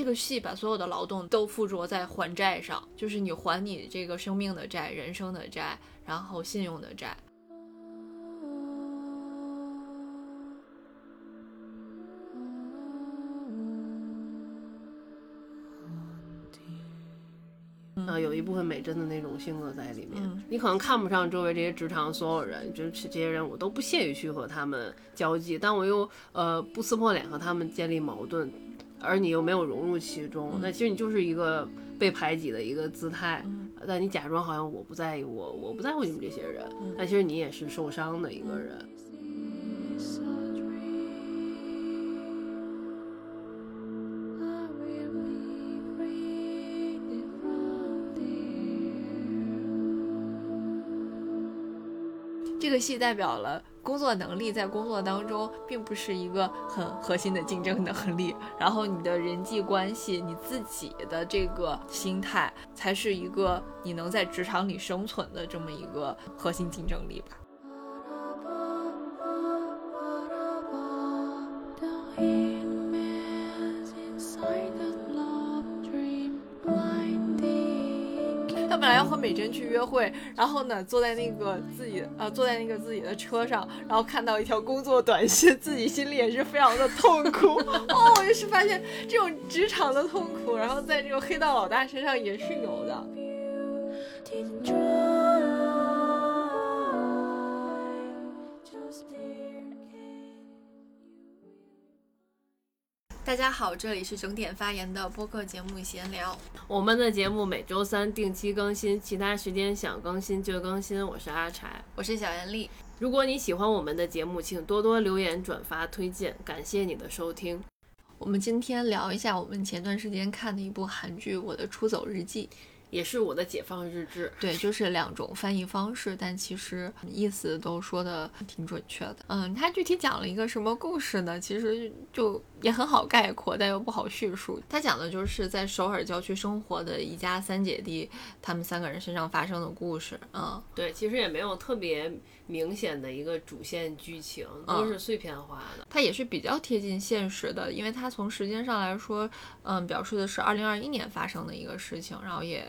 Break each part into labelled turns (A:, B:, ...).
A: 这个戏把所有的劳动都附着在还债上，就是你还你这个生命的债、人生的债，然后信用的债。
B: 啊，有一部分美珍的那种性格在里面。
A: 嗯
B: 你可能看不上周围这些职场所有人，就是这些人，我都不屑于去和他们交际，但我又呃不撕破脸和他们建立矛盾，而你又没有融入其中，那其实你就是一个被排挤的一个姿态。但你假装好像我不在意我，我不在乎你们这些人，但其实你也是受伤的一个人。
A: 这个戏代表了工作能力，在工作当中并不是一个很核心的竞争能力，然后你的人际关系、你自己的这个心态，才是一个你能在职场里生存的这么一个核心竞争力吧。美珍去约会，然后呢，坐在那个自己呃，坐在那个自己的车上，然后看到一条工作短信，自己心里也是非常的痛苦。哦，我就是发现这种职场的痛苦，然后在这个黑道老大身上也是有的。大家好，这里是整点发言的播客节目闲聊。
B: 我们的节目每周三定期更新，其他时间想更新就更新。我是阿柴，
A: 我是小严丽。
B: 如果你喜欢我们的节目，请多多留言、转发、推荐，感谢你的收听。
A: 我们今天聊一下我们前段时间看的一部韩剧《我的出走日记》。
B: 也是我的解放日志，
A: 对，就是两种翻译方式，但其实意思都说的挺准确的。嗯，它具体讲了一个什么故事呢？其实就也很好概括，但又不好叙述。它讲的就是在首尔郊区生活的一家三姐弟，他们三个人身上发生的故事。嗯，
B: 对，其实也没有特别明显的一个主线剧情，都是碎片化的。
A: 它也是比较贴近现实的，因为它从时间上来说，嗯，表示的是二零二一年发生的一个事情，然后也。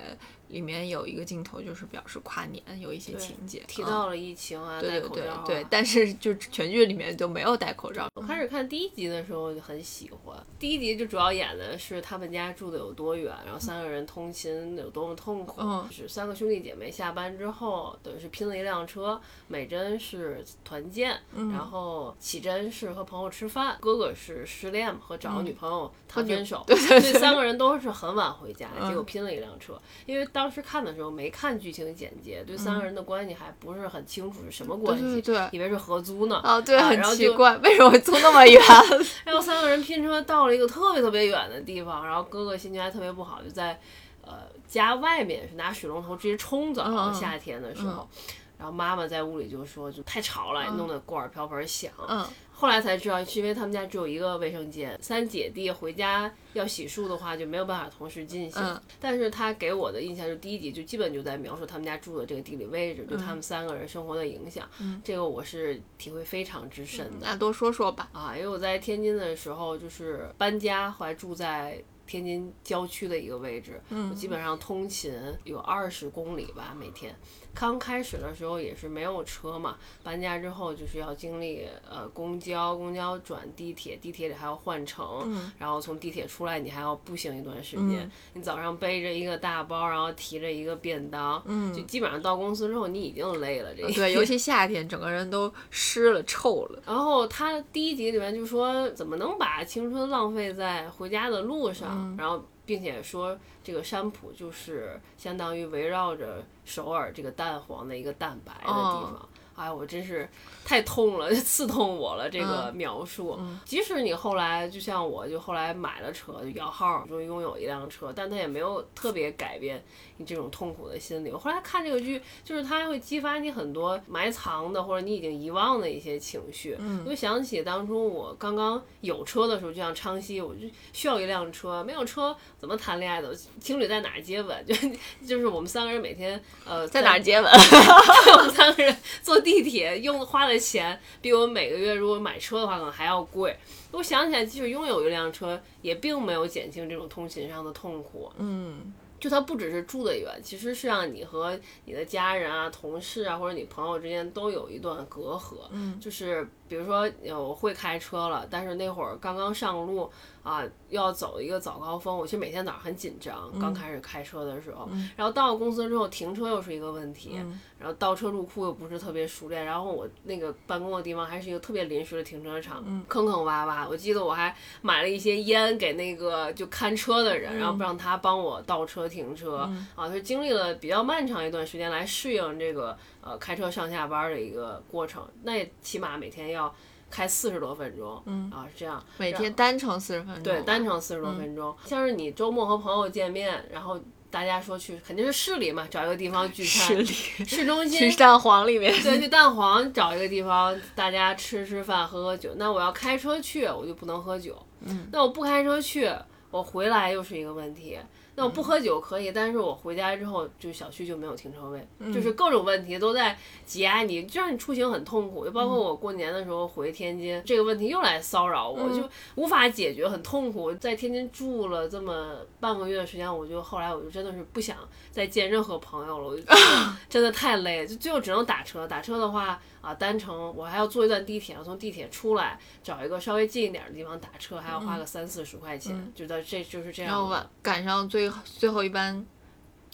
A: 里面有一个镜头，就是表示跨年有一些情节，
B: 提到了疫情啊，
A: 对对对
B: 啊、
A: 对，但是就全剧里面就没有戴口罩。
B: 我开始看第一集的时候就很喜欢，第一集就主要演的是他们家住的有多远，然后三个人通勤有多么痛苦。
A: 嗯，
B: 是三个兄弟姐妹下班之后，等于是拼了一辆车，美珍是团建，
A: 嗯、
B: 然后启真是和朋友吃饭，哥哥是失恋和找女朋友谈分手，
A: 对对
B: 对，三个人都是很晚回家，结果拼了一辆车，因为当时看的时候没看剧情简介，对三个人的关系还不是很清楚是什么关系，
A: 对对，
B: 以为是合租呢。
A: 啊，对，
B: 啊、
A: 很奇怪，为什么会租那么远？
B: 然后三个人拼车到了一个特别特别远的地方，然后哥哥心情还特别不好，就在呃家外面是拿水龙头直接冲澡，
A: 嗯、
B: 夏天的时候。
A: 嗯、
B: 然后妈妈在屋里就说就太吵了，弄得锅碗瓢盆响。
A: 嗯。
B: 后来才知道，是因为他们家只有一个卫生间，三姐弟回家要洗漱的话就没有办法同时进行。
A: 嗯、
B: 但是他给我的印象就第一集就基本就在描述他们家住的这个地理位置对他们三个人生活的影响。
A: 嗯、
B: 这个我是体会非常之深的。
A: 那多说说吧。
B: 啊，因为我在天津的时候就是搬家，后来住在天津郊区的一个位置，
A: 嗯、
B: 我基本上通勤有二十公里吧每天。刚开始的时候也是没有车嘛，搬家之后就是要经历呃公交，公交转地铁，地铁里还要换乘，
A: 嗯、
B: 然后从地铁出来你还要步行一段时间。
A: 嗯、
B: 你早上背着一个大包，然后提着一个便当，
A: 嗯、
B: 就基本上到公司之后你已经累了。这
A: 对，尤其夏天，整个人都湿了、臭了。
B: 然后他第一集里面就说，怎么能把青春浪费在回家的路
A: 嗯
B: 上？然后。并且说，这个山普就是相当于围绕着首尔这个蛋黄的一个蛋白的地方。
A: 哦、
B: 哎，我真是太痛了，刺痛我了。这个描述，
A: 嗯、
B: 即使你后来就像我，就后来买了车，就摇号，终于拥有一辆车，但它也没有特别改变你这种痛苦的心理。我后来看这个剧，就是它会激发你很多埋藏的或者你已经遗忘的一些情绪。
A: 嗯，
B: 我就想起当初我刚刚有车的时候，就像昌熙，我就需要一辆车，没有车。怎么谈恋爱的？情侣在哪儿接吻？就 就是我们三个人每天呃
A: 在哪儿接吻？
B: 我们三个人坐地地铁用花的钱比我每个月如果买车的话可能还要贵。我想起来，即使拥有一辆车，也并没有减轻这种通勤上的痛苦。
A: 嗯
B: 就它不只是住得远，其实是让你和你的家人啊、同事啊或者你朋友之间都有一段隔阂。
A: 嗯
B: 就是比如说，呃我会开车了，但是那会儿刚刚上路啊，要走一个早高峰，我其实每天早上很紧张，刚开始开车的时候，然后到了公司之后停车又是一个问题，然后倒车入库又不是特别熟练，然后我那个办公的地方还是一个特别临时的停车场，坑坑洼洼。我记得我还买了一些烟给那个就看车的人，然后让他帮我倒车停车、啊，就经历了比较漫长一段时间来适应这个呃开车上下班的一个过程，那也起码每天要。开四十多分钟，嗯啊，是这样，
A: 每天单程四十分钟，
B: 对，单程四十多分钟。像是你周末和朋友见面，然后大家说去，肯定是市里嘛，找一个地方聚餐，
A: 市里
B: 市中心
A: 去蛋黄里面，
B: 对，去蛋黄找一个地方，大家吃吃饭，喝喝酒。那我要开车去，我就不能喝酒。
A: 嗯，
B: 那我不开车去，我回来又是一个问题。那我不喝酒可以，但是我回家之后，就小区就没有停车位，就是各种问题都在挤压你，就让你出行很痛苦。就包括我过年的时候回天津，这个问题又来骚扰我，就无法解决，很痛苦。在天津住了这么半个月的时间，我就后来我就真的是不想再见任何朋友了，我就 真的太累，就最后只能打车。打车的话啊，单程我还要坐一段地铁，要从地铁出来找一个稍微近一点的地方打车，还要花个三四十块钱，觉得这就是这样的。
A: 然后晚赶上最最后一班，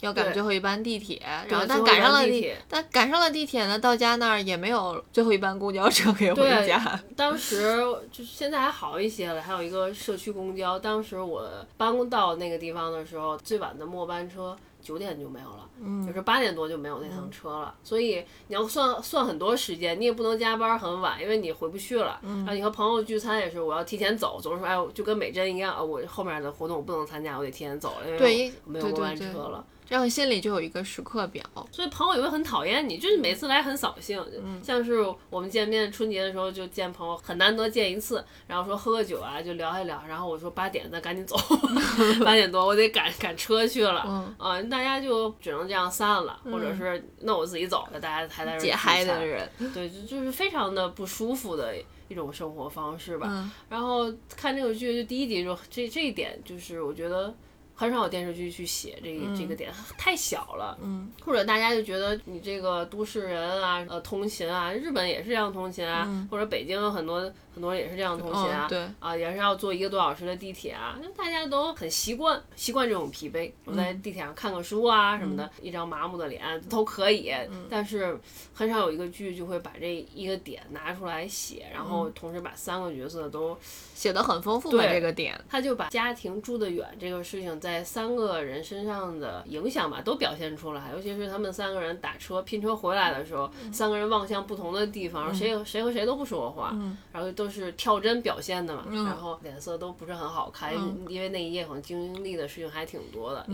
A: 要赶最后一班地铁，然后但赶上了地
B: 铁，
A: 但赶上了地铁呢，到家那儿也没有最后一班公交车可以回家。
B: 当时就是现在还好一些了，还有一个社区公交。当时我搬到那个地方的时候，最晚的末班车九点就没有了，
A: 嗯
B: 就是八点多就没有那趟车了。所以你要算算很多时间，你也不能加班很晚，因为你回不去了。
A: 嗯
B: 然后你和朋友聚餐也是，我要提前走，总是说哎，就跟美珍一样，啊我后面的活动我不能参加，我得提前走了，因为没有末
A: 对对对
B: 班车了。
A: 这样心里就有一个时刻表。
B: 所以朋友也会很讨厌你，就是每次来很扫兴。
A: 嗯
B: 像是我们见面春节的时候就见朋友，很难得见一次，然后说喝个酒啊，就聊一聊。然后我说八点咱赶紧走，八点多我得赶赶车去了。
A: 嗯
B: 啊，大家就只能这样散了，或者是那我自己走了，大家还在这儿
A: 解嗨的人，
B: 对，就就是非常的不舒服的一种生活方式吧。
A: 嗯
B: 然后看这个剧，就第一集就这这一点，就是我觉得很少有电视剧去写这个、这个点，太小了。
A: 嗯，
B: 或者大家就觉得你这个都市人啊，呃，通勤啊，日本也是这样通勤啊，或者北京有很多很多人也是这样通勤啊，
A: 嗯对
B: 啊，也是要坐一个多小时的地铁啊，那大家都很习惯，习惯这种疲惫。我在地铁上看个书啊什么的，一张麻木的脸都可以，但是很少有一个剧就会把这一个点拿出来写，然后同时把三个角色都
A: 写的很丰富吧
B: 对
A: 这个点。
B: 他就把家庭住得远这个事情在三个人身上的影响吧，都表现出来。尤其是他们三个人打车拼车回来的时候，三个人望向不同的地方，谁谁和谁都不说话，然后都是跳帧表现的嘛，然后脸色都不是很好看，因为那一夜可能经历的事情还挺多的。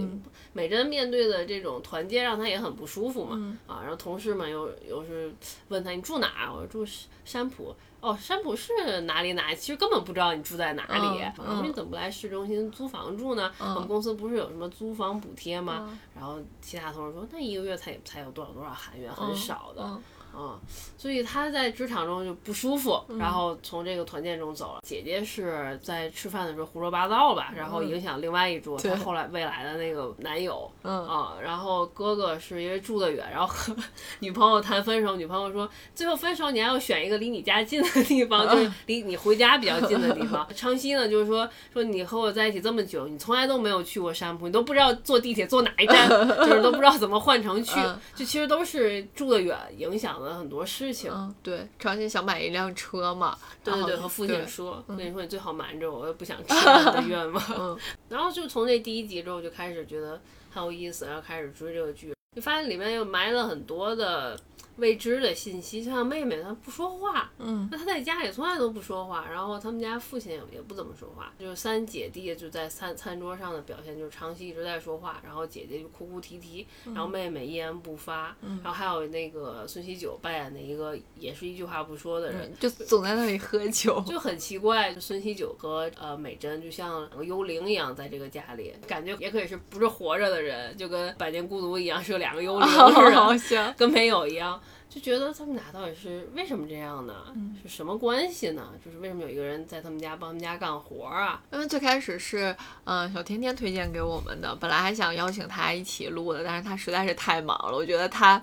B: 美珍面对的这种团结让她也很不舒服嘛，啊，然后同事们又又是问她你住哪儿？我说住山浦。哦，山浦是哪里哪里？其实根本不知道你住在哪里。
A: 嗯
B: 我说你怎么不来市中心租房住呢？我们公司不是有什么租房补贴吗？然后其他同事说，那一个月才才有多少多少韩元，很少的。
A: 嗯
B: 嗯，所以他在职场中就不舒服，然后从这个团建中走了。姐姐是在吃饭的时候胡说八道吧，然后影响另外一桌，他后来未来的那个男友。
A: 嗯
B: 啊，然后哥哥是因为住得远，然后和女朋友谈分手，女朋友说最后分手你还要选一个离你家近的地方，就是离你回家比较近的地方。昌熙呢，就是说说你和我在一起这么久，你从来都没有去过山铺，你都不知道坐地铁坐哪一站，就是都不知道怎么换乘去，
A: 嗯
B: 就其实都是住得远影响了很多事情。
A: 嗯，对，张欣想买一辆车嘛，
B: 对对对，和父亲说，父亲说你最好瞒着我，我也不想 吃你的愿望。
A: 嗯
B: 然后就从那第一集之后就开始觉得很有意思，然后开始追这个剧，就发现里面又埋了很多的未知的信息，就像妹妹她不说话，
A: 嗯，
B: 那她在家里从来都不说话，然后他们家父亲也也不怎么说话，就是三姐弟就在餐餐桌上的表现就是长期一直在说话，然后姐姐就哭哭啼啼，然后妹妹一言不发，然后还有那个孙喜九扮演的一个也是一句话不说的人，
A: 就总在那里喝酒。
B: 就很奇怪，孙喜九和呃美珍就像两个幽灵一样在这个家里，感觉也可以是不是活着的人，就跟《百年孤独》一样是有两个幽灵 似的，
A: 好像，
B: 跟没有一样。章，就觉得他们俩到底是为什么这样呢？是什么关系呢？就是为什么有一个人在他们家帮他们家干活啊？
A: 因为最开始是嗯小甜甜推荐给我们的，本来还想邀请他一起录的，但是他实在是太忙了，我觉得他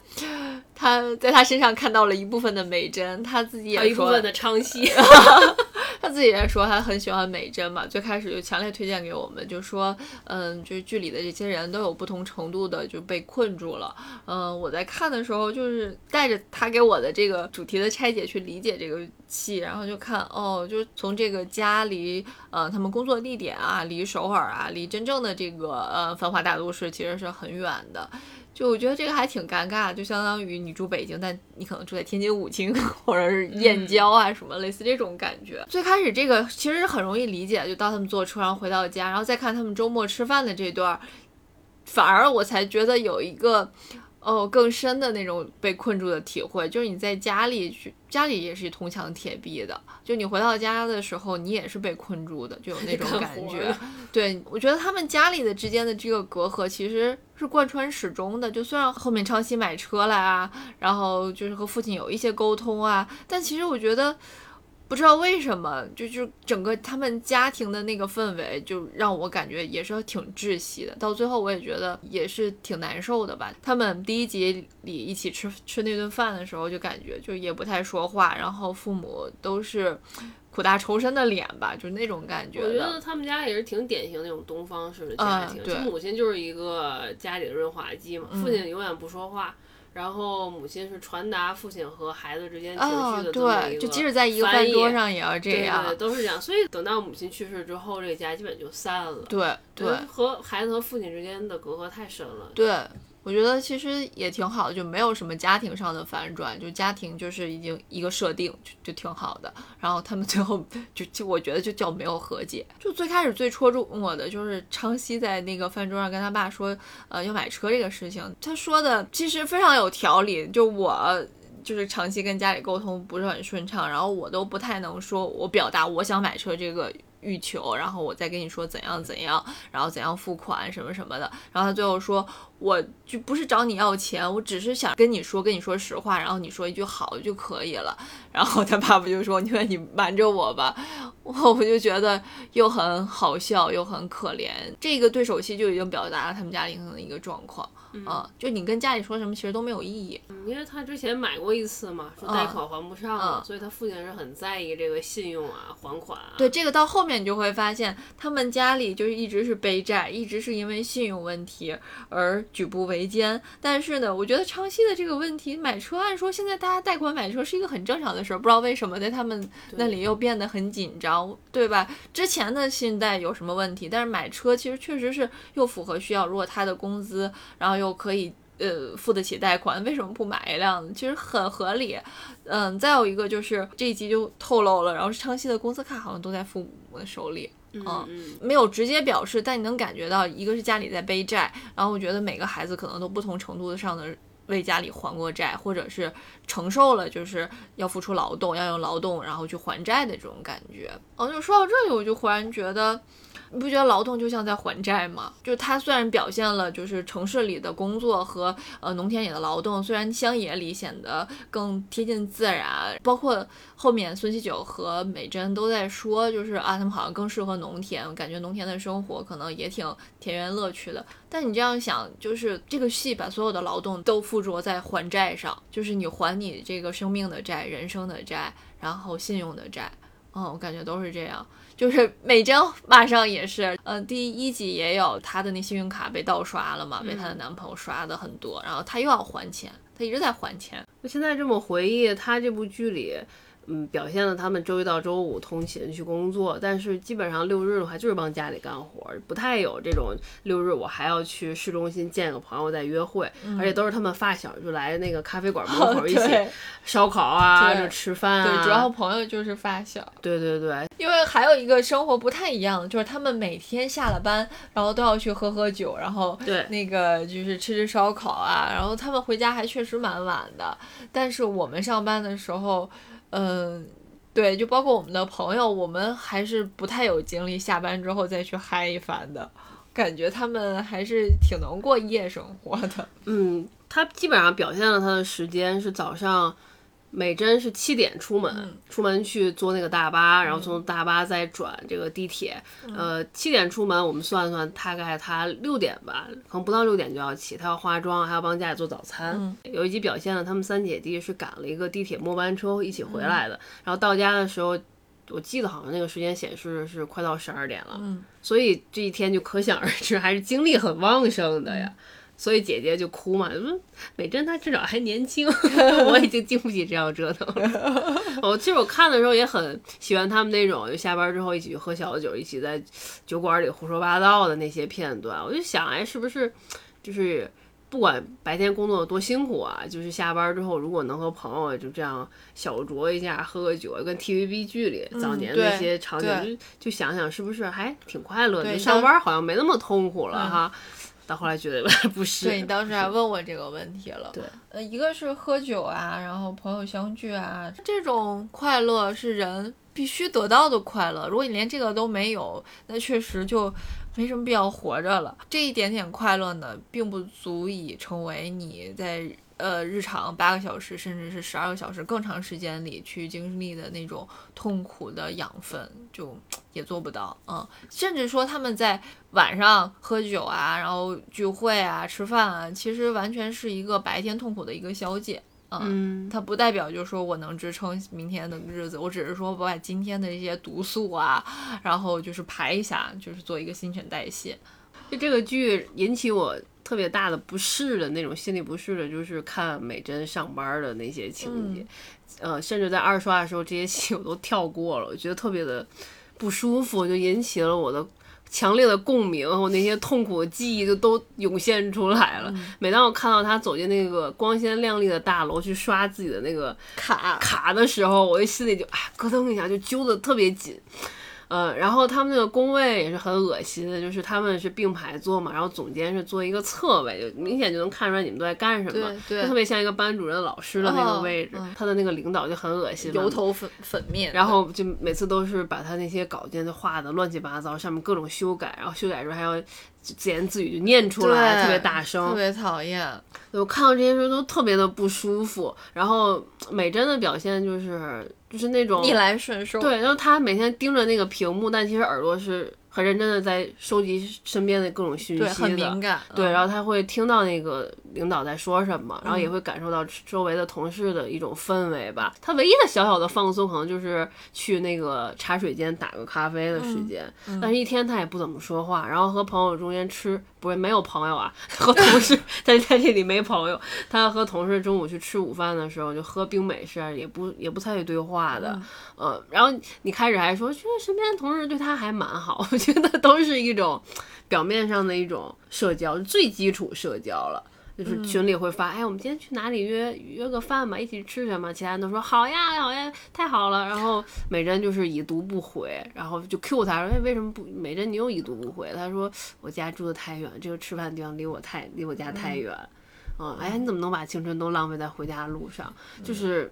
A: 他在他身上看到了一部分的美珍，他自己也
B: 一部分的昌 熙。
A: 他自己也说他很喜欢美珍嘛，最开始就强烈推荐给我们，就说，嗯，就是剧里的这些人都有不同程度的就被困住了。嗯，我在看的时候就是带着他给我的这个主题的拆解去理解这个戏，然后就看，哦，就是从这个家离，呃，他们工作地点啊，离首尔啊，离真正的这个呃繁华大都市其实是很远的。就我觉得这个还挺尴尬，就相当于你住北京，但你可能住在天津武清 或者是燕郊啊什么类似这种感觉。最开始这个其实很容易理解，就到他们坐车然后回到家，然后再看他们周末吃饭的这段，反而我才觉得有一个。哦，更深的那种被困住的体会，就是你在家里去，家里也是铜墙铁壁的，就你回到家的时候，你也是被困住的，就有那种 感觉。对，我觉得他们家里的之间的这个隔阂其实是贯穿始终的。就虽然后面昌熙买车了啊，然后就是和父亲有一些沟通啊，但其实我觉得。不知道为什么，就就整个他们家庭的那个氛围，就让我感觉也是挺窒息的。到最后，我也觉得也是挺难受的吧。他们第一集里一起吃吃那顿饭的时候，就感觉就也不太说话，然后父母都是苦大仇深的脸吧，就那种感觉。
B: 我觉得他们家也是挺典型那种东方式的家庭，
A: 就
B: 母亲就是一个家里的润滑剂嘛，父亲永远不说话。然后母亲是传达父亲和孩子之间情绪的这么
A: 一个，就即使在一个饭桌上也要这样，
B: 对，都是这样。所以等到母亲去世之后，这个家基本就散了。
A: 对对，
B: 和孩子和父亲之间的隔阂太深了。
A: 对。我觉得其实也挺好的，就没有什么家庭上的反转，就家庭就是已经一个设定，就就挺好的。然后他们最后就就我觉得就叫没有和解。就最开始最戳中我的就是昌熙在那个饭桌上跟他爸说，呃，要买车这个事情，他说的其实非常有条理。就我就是长期跟家里沟通不是很顺畅，然后我都不太能说我表达我想买车这个。欲求，然后我再跟你说怎样怎样，然后怎样付款什么什么的，然后他最后说，我就不是找你要钱，我只是想跟你说，跟你说实话，然后你说一句好就可以了。然后他爸爸就说，因为你瞒着我吧，我我就觉得又很好笑又很可怜。这个对手戏就已经表达了他们家庭的一个状况。
B: 啊，
A: 就你跟家里说什么，其实都没有意义。
B: 嗯，因为他之前买过一次嘛，说贷款还不上了，所以他父亲是很在意这个信用啊，还款啊。
A: 对，这个到后面你就会发现，他们家里就是一直是背债，一直是因为信用问题而举步维艰。但是呢，我觉得昌熙的这个问题，买车，按说现在大家贷款买车是一个很正常的事儿，不知道为什么在他们那里又变得很紧张，对吧？之前的信贷有什么问题？但是买车其实确实是又符合需要，如果他的工资，然后。又可以呃付得起贷款，为什么不买一辆？其实很合理。嗯，再有一个就是这一集就透露了，然后昌熙的工资卡好像都在父母的手里，
B: 嗯，
A: 没有直接表示，但你能感觉到，一个是家里在背债，然后我觉得每个孩子可能都不同程度上的为家里还过债，或者是承受了就是要付出劳动，要用劳动然后去还债的这种感觉。哦，就说到这里，我就忽然觉得。你不觉得劳动就像在还债吗？就他虽然表现了就是城市里的工作和呃农田里的劳动，虽然乡野里显得更贴近自然，包括后面孙喜九和美珍都在说，就是啊他们好像更适合农田，感觉农田的生活可能也挺田园乐趣的。但你这样想，就是这个戏把所有的劳动都附着在还债上，就是你还你这个生命的债、人生的债，然后信用的债，嗯，我感觉都是这样。就是美珍马上也是，嗯，第一集也有她的那信用卡被盗刷了嘛，被她的男朋友刷的很多，然后她又要还钱，她一直在还钱。
B: 我现在这么回忆，她这部剧里。嗯，表现了他们周一到周五通勤去工作，但是基本上六日的话就是帮家里干活，不太有这种六日我还要去市中心见个朋友再约会，而且都是他们发小就来那个咖啡馆门口一起烧烤啊，就吃饭啊。
A: 对，主要朋友就是发小。
B: 对对对，
A: 因为还有一个生活不太一样，就是他们每天下了班，然后都要去喝喝酒，然后
B: 对
A: 那个就是吃吃烧烤啊，然后他们回家还确实蛮晚的，但是我们上班的时候。嗯，对，就包括我们的朋友，我们还是不太有精力下班之后再去嗨一番的，感觉他们还是挺能过夜生活的。
B: 嗯，他基本上表现了他的时间是早上。美珍是七点出门，出门去坐那个大巴，然后从大巴再转这个地铁。呃，七点出门，我们算算，大概她六点吧，可能不到六点就要起，她要化妆，还要帮家里做早餐。有一集表现了他们三姐弟是赶了一个地铁末班车一起回来的，然后到家的时候，我记得好像那个时间显示是快到十二点了。
A: 嗯，
B: 所以这一天就可想而知，还是精力很旺盛的呀。所以姐姐就哭嘛，嗯美珍她至少还年轻，我已经经不起这样折腾了。我其实我看的时候也很喜欢他们那种，就下班之后一起去喝小酒，一起在酒馆里胡说八道的那些片段。我就想，哎，是不是就是不管白天工作有多辛苦啊，就是下班之后如果能和朋友就这样小酌一下，喝个酒，跟 TVB 剧里早年那些场景，就就想想是不是还挺快乐的？上班好像没那么痛苦了哈。到后来觉得 不是，
A: 对你当时还问我这个问题了。
B: 对，
A: 呃，一个是喝酒啊，然后朋友相聚啊，这种快乐是人必须得到的快乐。如果你连这个都没有，那确实就没什么必要活着了。这一点点快乐呢，并不足以成为你在。呃，日常八个小时，甚至是十二个小时更长时间里去经历的那种痛苦的养分，就也做不到。嗯，甚至说他们在晚上喝酒啊，然后聚会啊、吃饭啊，其实完全是一个白天痛苦的一个消解。嗯，它不代表就是说我能支撑明天的日子，我只是说我把今天的一些毒素啊，然后就是排一下，就是做一个新陈代谢。
B: 就这个剧引起我。特别大的不适的那种心理不适的，就是看美珍上班的那些情节，呃，甚至在二刷的时候，这些戏我都跳过了，我觉得特别的不舒服，就引起了我的强烈的共鸣，我那些痛苦的记忆就都涌现出来了。每当我看到他走进那个光鲜亮丽的大楼去刷自己的那个
A: 卡
B: 卡的时候，我的心里就啊咯噔一下，就揪得特别紧。呃，然后他们那个工位也是很恶心的，就是他们是并排坐嘛，然后总监是坐一个侧位，就明显就能看出来你们都在干什么，
A: 对，
B: 特别像一个班主任老师的那个位置，他的那个领导就很恶心，
A: 油头粉粉面，
B: 然后就每次都是把他那些稿件都画的乱七八糟，上面各种修改，然后修改时候还要。自言自语就念出来，特别大声，
A: 特别讨厌。
B: 我看到这些时候都特别的不舒服。然后美珍的表现就是就是那种
A: 逆来顺受，
B: 对。然后她每天盯着那个屏幕，但其实耳朵是。很认真的在收集身边的各种讯息，
A: 对，很敏感，
B: 对，然后他会听到那个领导在说什么，然后也会感受到周围的同事的一种氛围吧。他唯一的小小的放松，可能就是去那个茶水间打个咖啡的时间，但是一天他也不怎么说话，然后和朋友中间吃，不是没有朋友啊，和同事 在在这里没朋友，他和同事中午去吃午饭的时候就喝冰美式，也不也不参与对话的，嗯，然后你开始还说觉得身边的同事对他还蛮好。觉得都是一种 表面上的一种社交，最基础社交了。就是群里会发，哎，我们今天去哪里约约个饭吧，一起吃什么？其他人都说好呀，好呀，太好了。然后美珍就是已读不回，然后就 Q 他说，哎，为什么不？美珍你又已读不回？他说我家住的太远，这个吃饭地方离我太离我家太远。嗯，哎呀，你怎么能把青春都浪费在回家的路上？就是。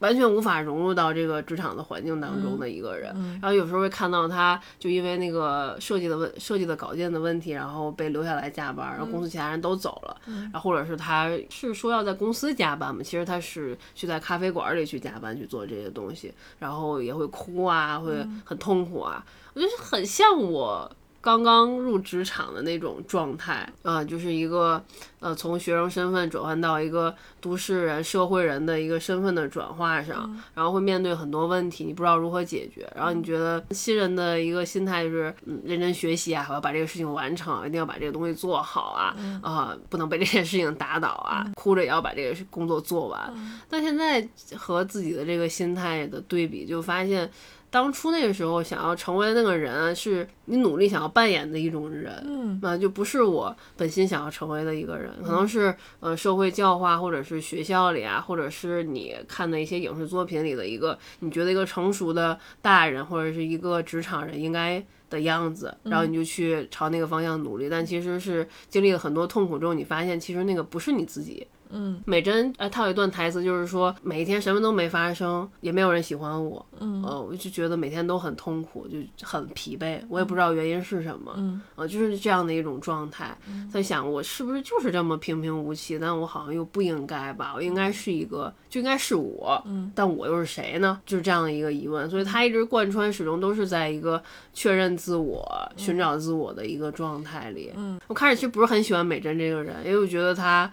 B: 完全无法融入到这个职场的环境当中的一个人，然后有时候会看到他，就因为那个设计的问设计的稿件的问题，然后被留下来加班，然后公司其他人都走了，然后或者是他是说要在公司加班嘛，其实他是去在咖啡馆里去加班去做这些东西，然后也会哭啊，会很痛苦啊，我觉得很像我。刚刚入职场的那种状态啊，就是一个呃，从学生身份转换到一个都市人、社会人的一个身份的转化上，然后会面对很多问题，你不知道如何解决。然后你觉得新人的一个心态就是，嗯，认真学习啊，我要把这个事情完成，一定要把这个东西做好啊，啊，不能被这件事情打倒啊，哭着也要把这个工作做完。但现在和自己的这个心态的对比，就发现。当初那个时候想要成为那个人，是你努力想要扮演的一种人，嗯，那，就不是我本心想要成为的一个人，可能是呃社会教化，或者是学校里啊，或者是你看的一些影视作品里的一个你觉得一个成熟的大人或者是一个职场人应该的样子，然后你就去朝那个方向努力，但其实是经历了很多痛苦之后，你发现其实那个不是你自己
A: 嗯。
B: 美珍，呃，她有一段台词就是说，每一天什么都没发生，也没有人喜欢我，
A: 嗯。
B: 呃，我就觉得每天都很痛苦，就很疲惫，我也不知道原因是什么，
A: 嗯。
B: 呃，就是这样的一种状态。在想我是不是就是这么平平无奇，但我好像又不应该吧，我应该是一个，就应该是我，
A: 嗯。
B: 但我又是谁呢？就是这样的一个疑问，所以她一直贯穿始终都是在一个确认自我、寻找自我的一个状态里。
A: 嗯，
B: 我开始其实不是很喜欢美珍这个人，因为我觉得她。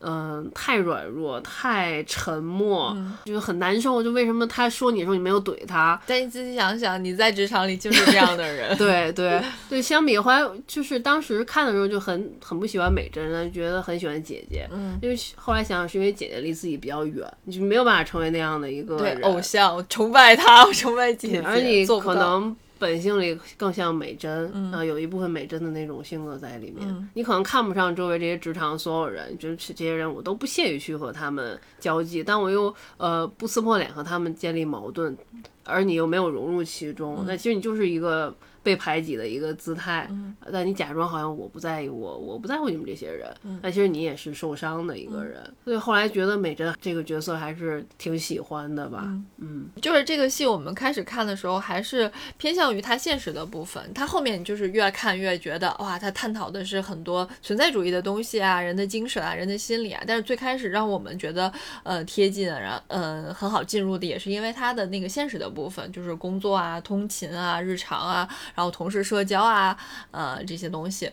B: 嗯，太软弱，太沉默，
A: 嗯
B: 就是很难受。就为什么他说你的时候你没有怼他？
A: 但你仔细想想，你在职场里就是这样的人。
B: 对对对，相比后来就是当时看的时候就很很不喜欢美珍，觉得很喜欢姐姐。
A: 嗯，
B: 因为后来想想是因为姐姐离自己比较远，你就没有办法成为那样的一个。
A: 偶像，我崇拜她，我崇拜姐姐，
B: 而你可能本性里更像美珍，
A: 嗯
B: 呃，有一部分美珍的那种性格在里面。
A: 嗯
B: 你可能看不上周围这些职场所有人，就是这些人我都不屑于去和他们交际，但我又呃不撕破脸和他们建立矛盾，而你又没有融入其中，
A: 嗯
B: 那其实你就是一个。被排挤的一个姿态，
A: 嗯
B: 但你假装好像我不在意我，我不在乎你们这些人，
A: 嗯
B: 但其实你也是受伤的一个人。所以后来觉得美珍这个角色还是挺喜欢的吧，嗯
A: 就是这个戏，我们开始看的时候还是偏向于它现实的部分，它后面就是越看越觉得哇，它探讨的是很多存在主义的东西啊，人的精神啊，人的心理啊。但是最开始让我们觉得呃贴近，然嗯很好进入的，也是因为它的那个现实的部分，就是工作啊、通勤啊、日常啊，然后同事社交啊，呃这些东西。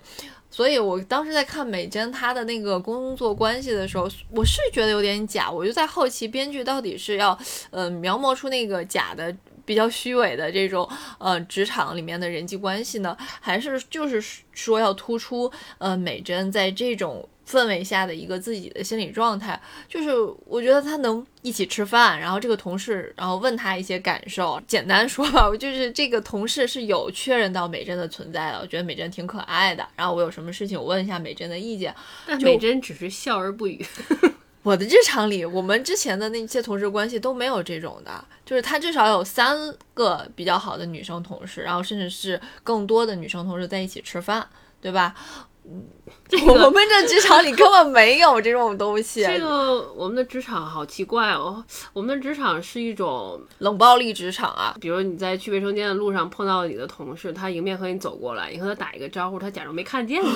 A: 所以我当时在看美珍她的那个工作关系的时候，我是觉得有点假，我就在好奇编剧到底是要呃描摹出那个假的。比较虚伪的这种呃职场里面的人际关系呢，还是就是说要突出呃美珍在这种氛围下的一个自己的心理状态，就是我觉得他能一起吃饭，然后这个同事然后问他一些感受，简单说吧，我就是这个同事是有确认到美珍的存在的，我觉得美珍挺可爱的，然后我有什么事情我问一下美珍的意见，
B: 但美珍只是笑而不语。
A: 我的日常里，我们之前的那些同事关系都没有这种的，就是他至少有三个比较好的女生同事，然后甚至是更多的女生同事在一起吃饭，对吧？嗯，我们这职场里根本没有这种东西。
B: 这个我们的职场好奇怪哦，我们的职场是一种
A: 冷暴力职场啊，
B: 比如你在去卫生间的路上碰到你的同事，他迎面和你走过来，你和他打一个招呼，他假装没看见你。